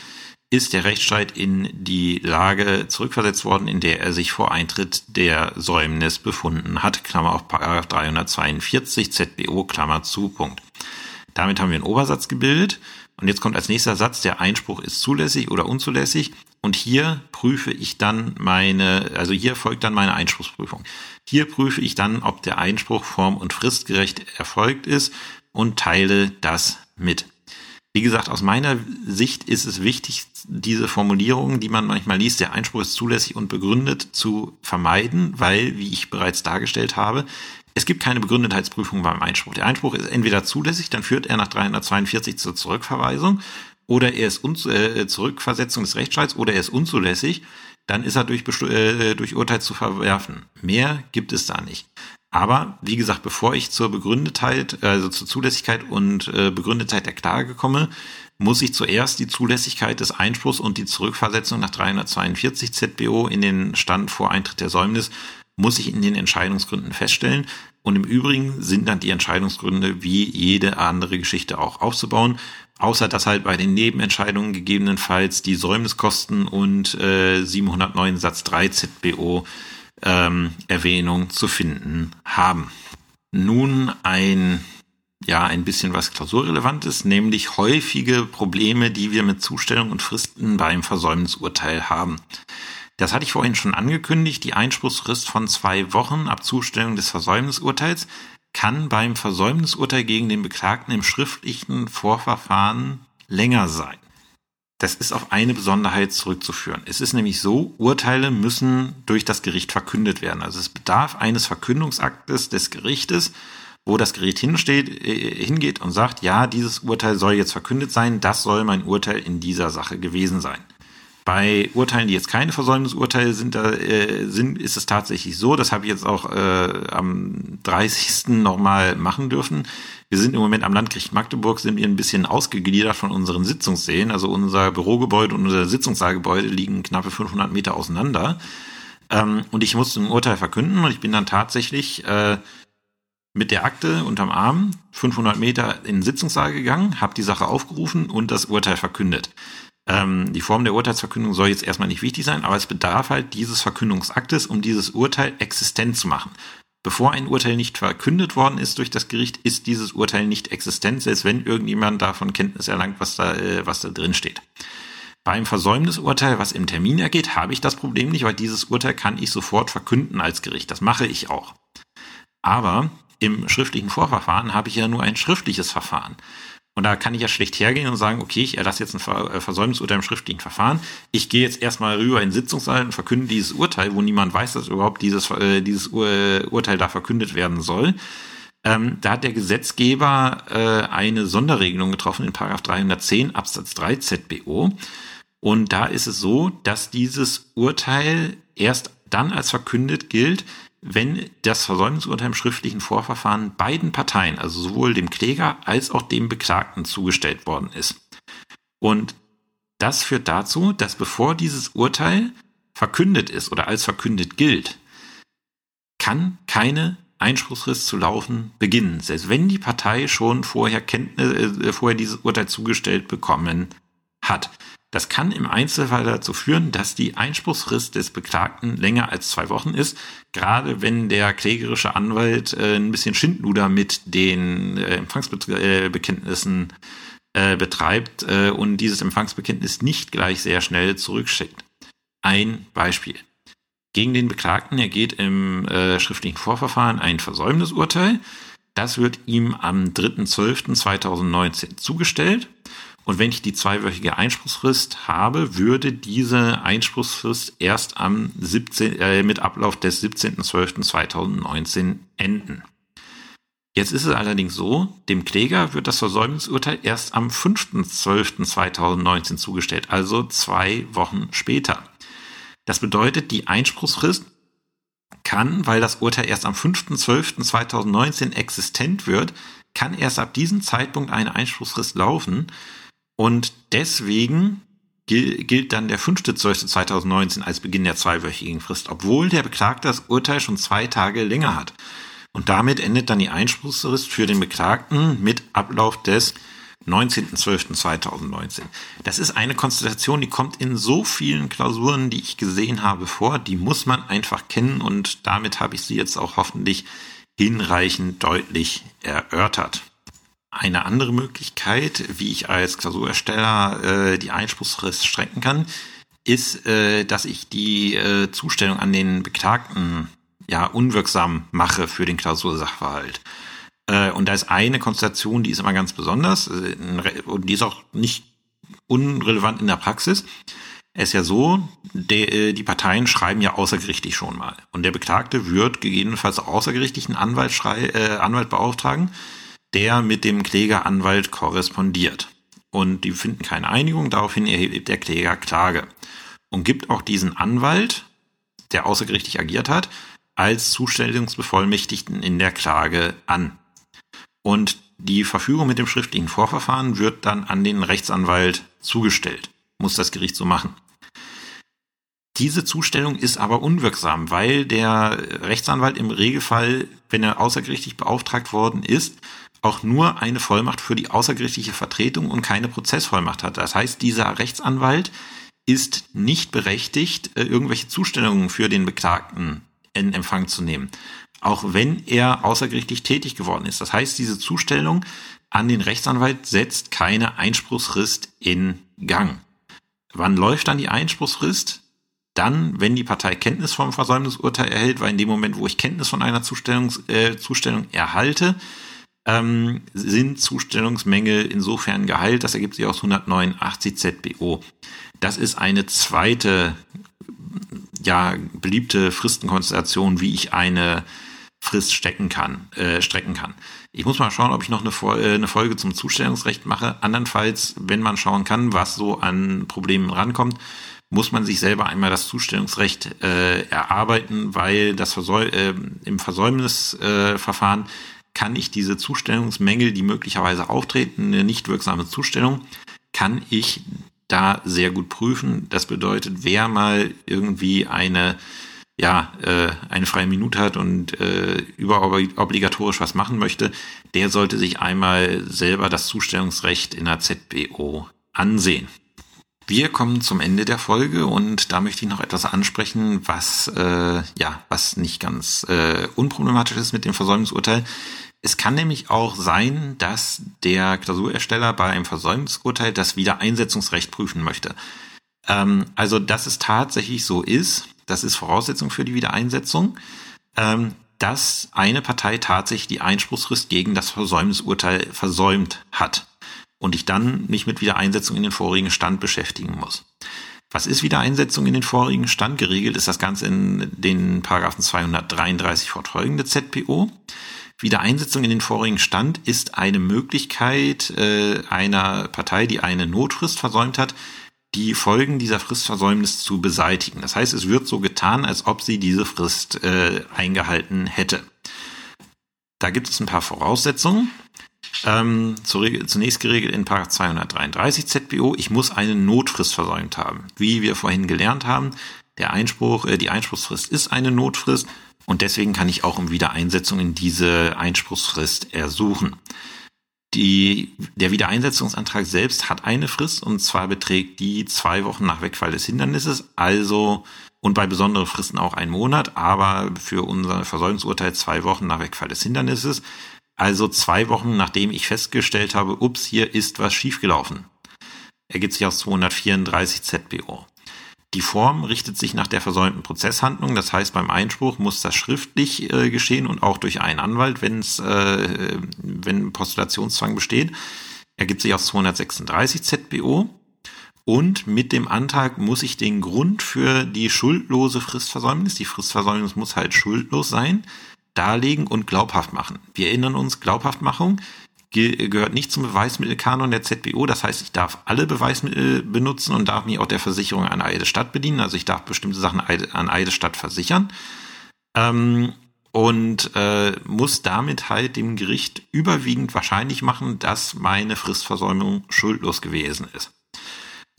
ist der Rechtsstreit in die Lage zurückversetzt worden, in der er sich vor Eintritt der Säumnis befunden hat. Klammer auf Paragraph 342 ZBO, Klammer zu, Punkt. Damit haben wir einen Obersatz gebildet. Und jetzt kommt als nächster Satz, der Einspruch ist zulässig oder unzulässig. Und hier prüfe ich dann meine, also hier folgt dann meine Einspruchsprüfung. Hier prüfe ich dann, ob der Einspruch form- und fristgerecht erfolgt ist und teile das mit. Wie gesagt, aus meiner Sicht ist es wichtig, diese Formulierungen, die man manchmal liest, der Einspruch ist zulässig und begründet, zu vermeiden, weil, wie ich bereits dargestellt habe, es gibt keine Begründetheitsprüfung beim Einspruch. Der Einspruch ist entweder zulässig, dann führt er nach 342 zur Zurückverweisung, oder er ist äh, Zurückversetzung des Rechtsstreits, oder er ist unzulässig, dann ist er durch, äh, durch Urteil zu verwerfen. Mehr gibt es da nicht. Aber wie gesagt, bevor ich zur Begründetheit, also zur Zulässigkeit und äh, Begründetheit der Klage komme, muss ich zuerst die Zulässigkeit des Einspruchs und die Zurückversetzung nach 342 ZBO in den Stand vor Eintritt der Säumnis muss ich in den Entscheidungsgründen feststellen. Und im Übrigen sind dann die Entscheidungsgründe wie jede andere Geschichte auch aufzubauen. Außer dass halt bei den Nebenentscheidungen gegebenenfalls die Säumniskosten und äh, 709 Satz 3 ZBO ähm, Erwähnung zu finden haben. Nun ein ja ein bisschen was klausurrelevantes, nämlich häufige Probleme, die wir mit Zustellung und Fristen beim Versäumnisurteil haben. Das hatte ich vorhin schon angekündigt. Die Einspruchsfrist von zwei Wochen ab Zustellung des Versäumnisurteils kann beim Versäumnisurteil gegen den Beklagten im schriftlichen Vorverfahren länger sein. Das ist auf eine Besonderheit zurückzuführen. Es ist nämlich so, Urteile müssen durch das Gericht verkündet werden. Also es bedarf eines Verkündungsaktes des Gerichtes, wo das Gericht hinsteht, äh, hingeht und sagt, ja, dieses Urteil soll jetzt verkündet sein, das soll mein Urteil in dieser Sache gewesen sein. Bei Urteilen, die jetzt keine Versäumnisurteile sind, da, äh, sind, ist es tatsächlich so, das habe ich jetzt auch äh, am 30. nochmal machen dürfen. Wir sind im Moment am Landgericht Magdeburg, sind wir ein bisschen ausgegliedert von unseren Sitzungssälen. Also unser Bürogebäude und unser Sitzungssaalgebäude liegen knappe 500 Meter auseinander. Ähm, und ich musste ein Urteil verkünden und ich bin dann tatsächlich äh, mit der Akte unterm Arm 500 Meter in den Sitzungssaal gegangen, habe die Sache aufgerufen und das Urteil verkündet. Ähm, die Form der Urteilsverkündung soll jetzt erstmal nicht wichtig sein, aber es bedarf halt dieses Verkündungsaktes, um dieses Urteil existent zu machen. Bevor ein Urteil nicht verkündet worden ist durch das Gericht, ist dieses Urteil nicht existent, selbst wenn irgendjemand davon Kenntnis erlangt, was da, äh, was da drin steht. Beim Versäumnisurteil, was im Termin ergeht, habe ich das Problem nicht, weil dieses Urteil kann ich sofort verkünden als Gericht. Das mache ich auch. Aber im schriftlichen Vorverfahren habe ich ja nur ein schriftliches Verfahren. Und da kann ich ja schlecht hergehen und sagen, okay, ich erlasse jetzt ein äh, Versäumnisurteil im schriftlichen Verfahren. Ich gehe jetzt erstmal rüber in den Sitzungssaal und verkünde dieses Urteil, wo niemand weiß, dass überhaupt dieses, äh, dieses Ur Urteil da verkündet werden soll. Ähm, da hat der Gesetzgeber äh, eine Sonderregelung getroffen in Paragraph 310 Absatz 3 ZBO. Und da ist es so, dass dieses Urteil erst dann als verkündet gilt, wenn das Versäumnisurteil im schriftlichen Vorverfahren beiden Parteien, also sowohl dem Kläger als auch dem Beklagten zugestellt worden ist. Und das führt dazu, dass bevor dieses Urteil verkündet ist oder als verkündet gilt, kann keine Einspruchsfrist zu laufen beginnen, selbst wenn die Partei schon vorher Kenntnis, äh, vorher dieses Urteil zugestellt bekommen hat. Das kann im Einzelfall dazu führen, dass die Einspruchsfrist des Beklagten länger als zwei Wochen ist, gerade wenn der klägerische Anwalt äh, ein bisschen Schindluder mit den äh, Empfangsbekenntnissen äh, betreibt äh, und dieses Empfangsbekenntnis nicht gleich sehr schnell zurückschickt. Ein Beispiel. Gegen den Beklagten ergeht im äh, schriftlichen Vorverfahren ein Versäumnisurteil. Das wird ihm am 3.12.2019 zugestellt. Und wenn ich die zweiwöchige Einspruchsfrist habe, würde diese Einspruchsfrist erst am 17, äh, mit Ablauf des 17.12.2019 enden. Jetzt ist es allerdings so, dem Kläger wird das Versäumnisurteil erst am 5.12.2019 zugestellt, also zwei Wochen später. Das bedeutet, die Einspruchsfrist kann, weil das Urteil erst am 5.12.2019 existent wird, kann erst ab diesem Zeitpunkt eine Einspruchsfrist laufen. Und deswegen gilt dann der 5.12.2019 als Beginn der zweiwöchigen Frist, obwohl der Beklagte das Urteil schon zwei Tage länger hat. Und damit endet dann die Einspruchsfrist für den Beklagten mit Ablauf des 19.12.2019. Das ist eine Konstellation, die kommt in so vielen Klausuren, die ich gesehen habe, vor. Die muss man einfach kennen und damit habe ich sie jetzt auch hoffentlich hinreichend deutlich erörtert. Eine andere Möglichkeit, wie ich als Klausurersteller äh, die Einspruchsfrist strecken kann, ist, äh, dass ich die äh, Zustellung an den Beklagten ja unwirksam mache für den Klausursachverhalt. Äh, und da ist eine Konstellation, die ist immer ganz besonders äh, und die ist auch nicht unrelevant in der Praxis. Es ist ja so, der, äh, die Parteien schreiben ja außergerichtlich schon mal. Und der Beklagte wird gegebenenfalls auch außergerichtlichen Anwalt, schrei äh, Anwalt beauftragen, der mit dem Klägeranwalt korrespondiert. Und die finden keine Einigung, daraufhin erhebt der Kläger Klage. Und gibt auch diesen Anwalt, der außergerichtlich agiert hat, als Zustellungsbevollmächtigten in der Klage an. Und die Verfügung mit dem schriftlichen Vorverfahren wird dann an den Rechtsanwalt zugestellt. Muss das Gericht so machen. Diese Zustellung ist aber unwirksam, weil der Rechtsanwalt im Regelfall, wenn er außergerichtlich beauftragt worden ist, auch nur eine Vollmacht für die außergerichtliche Vertretung und keine Prozessvollmacht hat. Das heißt, dieser Rechtsanwalt ist nicht berechtigt, äh, irgendwelche Zustellungen für den Beklagten in Empfang zu nehmen auch wenn er außergerichtlich tätig geworden ist. Das heißt, diese Zustellung an den Rechtsanwalt setzt keine Einspruchsfrist in Gang. Wann läuft dann die Einspruchsfrist? Dann, wenn die Partei Kenntnis vom Versäumnisurteil erhält, weil in dem Moment, wo ich Kenntnis von einer Zustellung, äh, Zustellung erhalte, ähm, sind Zustellungsmängel insofern geheilt. Das ergibt sich aus 189 ZBO. Das ist eine zweite, ja, beliebte Fristenkonstellation, wie ich eine Frist stecken kann, äh, strecken kann. Ich muss mal schauen, ob ich noch eine, äh, eine Folge zum Zustellungsrecht mache. Andernfalls, wenn man schauen kann, was so an Problemen rankommt, muss man sich selber einmal das Zustellungsrecht äh, erarbeiten, weil das Versäu äh, im Versäumnisverfahren äh, kann ich diese Zustellungsmängel, die möglicherweise auftreten, eine nicht wirksame Zustellung, kann ich da sehr gut prüfen. Das bedeutet, wer mal irgendwie eine ja, äh, eine freie Minute hat und äh, überobligatorisch was machen möchte, der sollte sich einmal selber das Zustellungsrecht in der ZBO ansehen. Wir kommen zum Ende der Folge und da möchte ich noch etwas ansprechen, was äh, ja, was nicht ganz äh, unproblematisch ist mit dem Versäumnisurteil. Es kann nämlich auch sein, dass der Klausurersteller bei einem Versäumnisurteil das Wiedereinsetzungsrecht prüfen möchte. Ähm, also, dass es tatsächlich so ist, das ist Voraussetzung für die Wiedereinsetzung, ähm, dass eine Partei tatsächlich die Einspruchsfrist gegen das Versäumnisurteil versäumt hat und ich dann mich mit Wiedereinsetzung in den vorigen Stand beschäftigen muss. Was ist Wiedereinsetzung in den vorigen Stand? Geregelt ist das Ganze in den Paragraphen 233 fortfolgende ZPO. Wiedereinsetzung in den vorigen Stand ist eine Möglichkeit äh, einer Partei, die eine Notfrist versäumt hat, die Folgen dieser Fristversäumnis zu beseitigen. Das heißt, es wird so getan, als ob sie diese Frist äh, eingehalten hätte. Da gibt es ein paar Voraussetzungen. Ähm, zunächst geregelt in 233 ZBO, ich muss eine Notfrist versäumt haben. Wie wir vorhin gelernt haben, Der Einspruch, äh, die Einspruchsfrist ist eine Notfrist und deswegen kann ich auch um Wiedereinsetzung in diese Einspruchsfrist ersuchen. Die, der Wiedereinsetzungsantrag selbst hat eine Frist und zwar beträgt die zwei Wochen nach Wegfall des Hindernisses, also und bei besonderen Fristen auch ein Monat, aber für unser Versäumnisurteil zwei Wochen nach Wegfall des Hindernisses, also zwei Wochen nachdem ich festgestellt habe, ups, hier ist was schiefgelaufen. Ergibt sich aus 234 ZBO. Die Form richtet sich nach der versäumten Prozesshandlung. Das heißt, beim Einspruch muss das schriftlich äh, geschehen und auch durch einen Anwalt, wenn es, äh, wenn Postulationszwang besteht. Ergibt sich aus 236 ZBO. Und mit dem Antrag muss ich den Grund für die schuldlose Fristversäumnis, die Fristversäumnis muss halt schuldlos sein, darlegen und glaubhaft machen. Wir erinnern uns, Glaubhaftmachung gehört nicht zum Beweismittelkanon der ZBO. Das heißt, ich darf alle Beweismittel benutzen und darf mich auch der Versicherung an Eidesstadt bedienen. Also ich darf bestimmte Sachen an Eidesstadt versichern. Ähm, und äh, muss damit halt dem Gericht überwiegend wahrscheinlich machen, dass meine Fristversäumung schuldlos gewesen ist.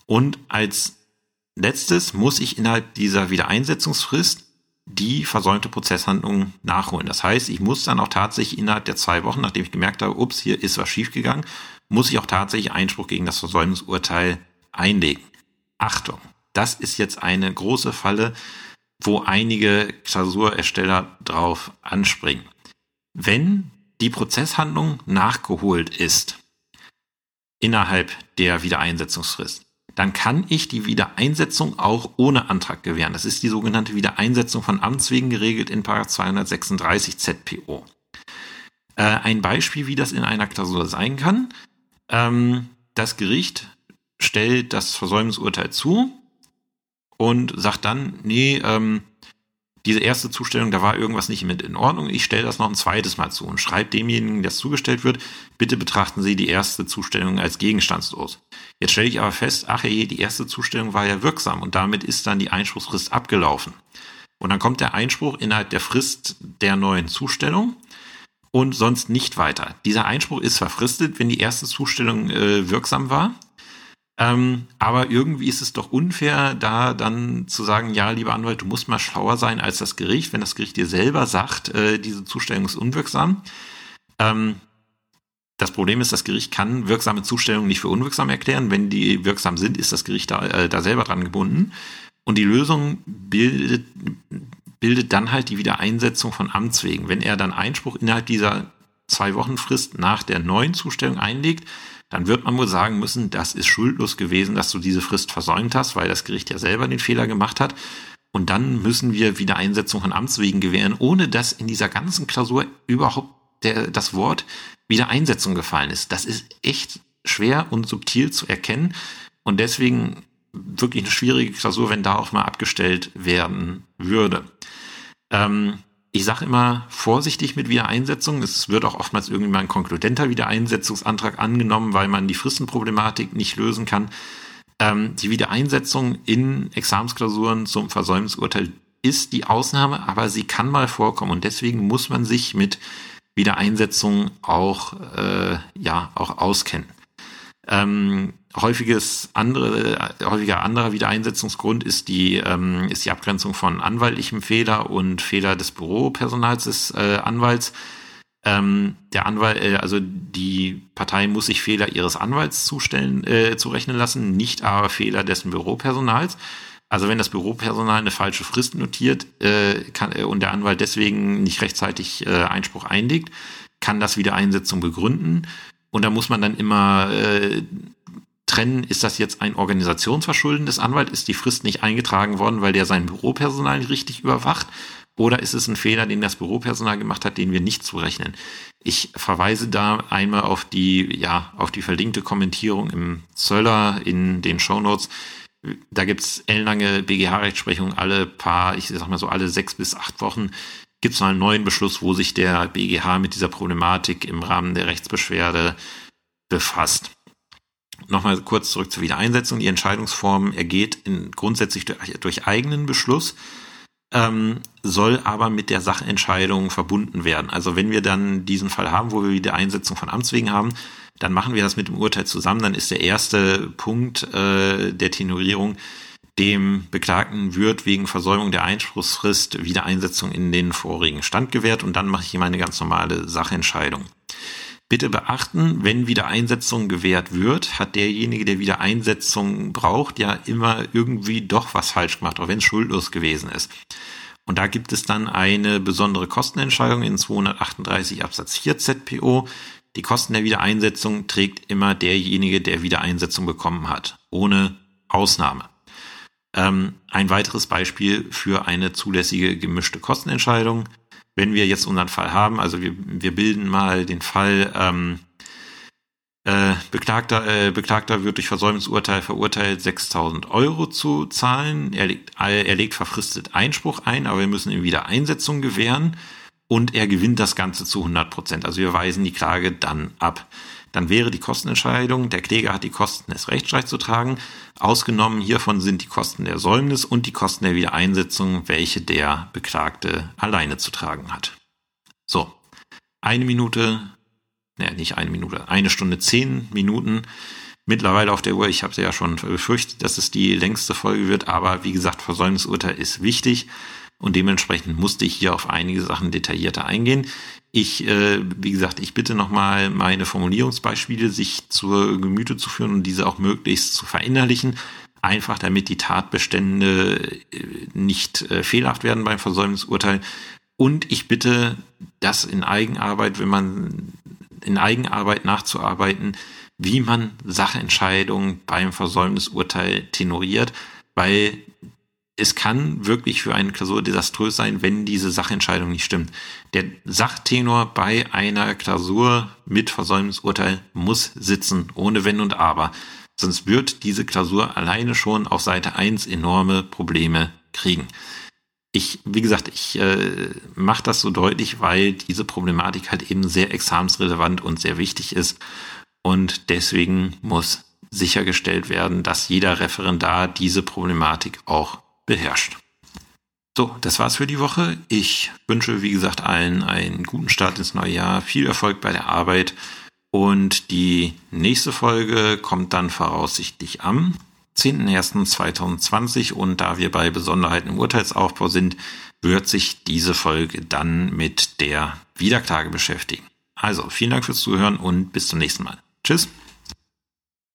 Und als letztes muss ich innerhalb dieser Wiedereinsetzungsfrist die versäumte Prozesshandlung nachholen. Das heißt, ich muss dann auch tatsächlich innerhalb der zwei Wochen, nachdem ich gemerkt habe, ups, hier ist was schiefgegangen, muss ich auch tatsächlich Einspruch gegen das Versäumnisurteil einlegen. Achtung, das ist jetzt eine große Falle, wo einige Klausurersteller drauf anspringen. Wenn die Prozesshandlung nachgeholt ist innerhalb der Wiedereinsetzungsfrist, dann kann ich die Wiedereinsetzung auch ohne Antrag gewähren. Das ist die sogenannte Wiedereinsetzung von Amts wegen geregelt in 236 ZPO. Äh, ein Beispiel, wie das in einer Klausur sein kann. Ähm, das Gericht stellt das Versäumnisurteil zu und sagt dann, nee, ähm, diese erste Zustellung, da war irgendwas nicht mit in Ordnung. Ich stelle das noch ein zweites Mal zu und schreibe demjenigen, der es zugestellt wird, bitte betrachten Sie die erste Zustellung als gegenstandslos. Jetzt stelle ich aber fest, ach je, die erste Zustellung war ja wirksam und damit ist dann die Einspruchsfrist abgelaufen. Und dann kommt der Einspruch innerhalb der Frist der neuen Zustellung und sonst nicht weiter. Dieser Einspruch ist verfristet, wenn die erste Zustellung äh, wirksam war ähm, aber irgendwie ist es doch unfair, da dann zu sagen, ja, lieber Anwalt, du musst mal schlauer sein als das Gericht, wenn das Gericht dir selber sagt, äh, diese Zustellung ist unwirksam. Ähm, das Problem ist, das Gericht kann wirksame Zustellungen nicht für unwirksam erklären. Wenn die wirksam sind, ist das Gericht da, äh, da selber dran gebunden. Und die Lösung bildet, bildet dann halt die Wiedereinsetzung von Amts wegen. Wenn er dann Einspruch innerhalb dieser zwei Wochen Frist nach der neuen Zustellung einlegt, dann wird man wohl sagen müssen, das ist schuldlos gewesen, dass du diese Frist versäumt hast, weil das Gericht ja selber den Fehler gemacht hat. Und dann müssen wir wieder Einsetzung von Amtswegen gewähren, ohne dass in dieser ganzen Klausur überhaupt der, das Wort Wiedereinsetzung gefallen ist. Das ist echt schwer und subtil zu erkennen. Und deswegen wirklich eine schwierige Klausur, wenn da auch mal abgestellt werden würde. Ähm, ich sage immer vorsichtig mit Wiedereinsetzung. Es wird auch oftmals irgendwie mal ein konkludenter Wiedereinsetzungsantrag angenommen, weil man die Fristenproblematik nicht lösen kann. Ähm, die Wiedereinsetzung in Examensklausuren zum Versäumnisurteil ist die Ausnahme, aber sie kann mal vorkommen und deswegen muss man sich mit Wiedereinsetzung auch äh, ja auch auskennen. Ähm, häufiges andere, häufiger anderer Wiedereinsetzungsgrund ist die, ähm, ist die Abgrenzung von anwaltlichem Fehler und Fehler des Büropersonals des äh, Anwalts. Ähm, der Anwalt, äh, also die Partei muss sich Fehler ihres Anwalts zustellen, äh, zurechnen lassen, nicht aber Fehler dessen Büropersonals. Also wenn das Büropersonal eine falsche Frist notiert äh, kann, äh, und der Anwalt deswegen nicht rechtzeitig äh, Einspruch einlegt, kann das Wiedereinsetzung begründen. Und da muss man dann immer äh, trennen, ist das jetzt ein Organisationsverschulden des Anwalts? Ist die Frist nicht eingetragen worden, weil der sein Büropersonal nicht richtig überwacht? Oder ist es ein Fehler, den das Büropersonal gemacht hat, den wir nicht zurechnen? Ich verweise da einmal auf die, ja, auf die verlinkte Kommentierung im Zöller in den Shownotes. Da gibt's ellenlange BGH-Rechtsprechung alle paar, ich sag mal so alle sechs bis acht Wochen gibt's mal einen neuen Beschluss, wo sich der BGH mit dieser Problematik im Rahmen der Rechtsbeschwerde befasst. Nochmal kurz zurück zur Wiedereinsetzung. Die Entscheidungsform ergeht in, grundsätzlich durch, durch eigenen Beschluss, ähm, soll aber mit der Sachentscheidung verbunden werden. Also wenn wir dann diesen Fall haben, wo wir wieder Einsetzung von Amtswegen haben, dann machen wir das mit dem Urteil zusammen. Dann ist der erste Punkt äh, der Tenorierung, Dem Beklagten wird wegen Versäumung der Einspruchsfrist Wiedereinsetzung in den vorigen Stand gewährt und dann mache ich hier meine ganz normale Sachentscheidung. Bitte beachten, wenn Wiedereinsetzung gewährt wird, hat derjenige, der Wiedereinsetzung braucht, ja immer irgendwie doch was falsch gemacht, auch wenn es schuldlos gewesen ist. Und da gibt es dann eine besondere Kostenentscheidung in 238 Absatz 4 ZPO. Die Kosten der Wiedereinsetzung trägt immer derjenige, der Wiedereinsetzung bekommen hat, ohne Ausnahme. Ähm, ein weiteres Beispiel für eine zulässige gemischte Kostenentscheidung. Wenn wir jetzt unseren Fall haben, also wir, wir bilden mal den Fall, ähm, äh, Beklagter, äh, Beklagter wird durch Versäumnisurteil verurteilt, 6000 Euro zu zahlen. Er legt, er legt verfristet Einspruch ein, aber wir müssen ihm wieder Einsetzung gewähren und er gewinnt das Ganze zu 100 Prozent. Also wir weisen die Klage dann ab dann wäre die Kostenentscheidung, der Kläger hat die Kosten des Rechtsstreits zu tragen. Ausgenommen hiervon sind die Kosten der Säumnis und die Kosten der Wiedereinsetzung, welche der Beklagte alleine zu tragen hat. So, eine Minute, ne, nicht eine Minute, eine Stunde zehn Minuten mittlerweile auf der Uhr. Ich habe ja schon befürchtet, dass es die längste Folge wird, aber wie gesagt, Versäumnisurteil ist wichtig und dementsprechend musste ich hier auf einige Sachen detaillierter eingehen. Ich, äh, wie gesagt, ich bitte nochmal meine Formulierungsbeispiele sich zur Gemüte zu führen und diese auch möglichst zu verinnerlichen, einfach damit die Tatbestände äh, nicht äh, fehlerhaft werden beim Versäumnisurteil. Und ich bitte, das in Eigenarbeit, wenn man in Eigenarbeit nachzuarbeiten, wie man Sachentscheidungen beim Versäumnisurteil tenoriert, weil es kann wirklich für eine Klausur desaströs sein, wenn diese Sachentscheidung nicht stimmt. Der Sachtenor bei einer Klausur mit Versäumnisurteil muss sitzen, ohne Wenn und Aber. Sonst wird diese Klausur alleine schon auf Seite 1 enorme Probleme kriegen. Ich, wie gesagt, ich äh, mache das so deutlich, weil diese Problematik halt eben sehr examensrelevant und sehr wichtig ist. Und deswegen muss sichergestellt werden, dass jeder Referendar diese Problematik auch beherrscht. So, das war's für die Woche. Ich wünsche, wie gesagt, allen einen guten Start ins neue Jahr, viel Erfolg bei der Arbeit und die nächste Folge kommt dann voraussichtlich am 10.01.2020 und da wir bei Besonderheiten im Urteilsaufbau sind, wird sich diese Folge dann mit der Wiederklage beschäftigen. Also, vielen Dank fürs Zuhören und bis zum nächsten Mal. Tschüss.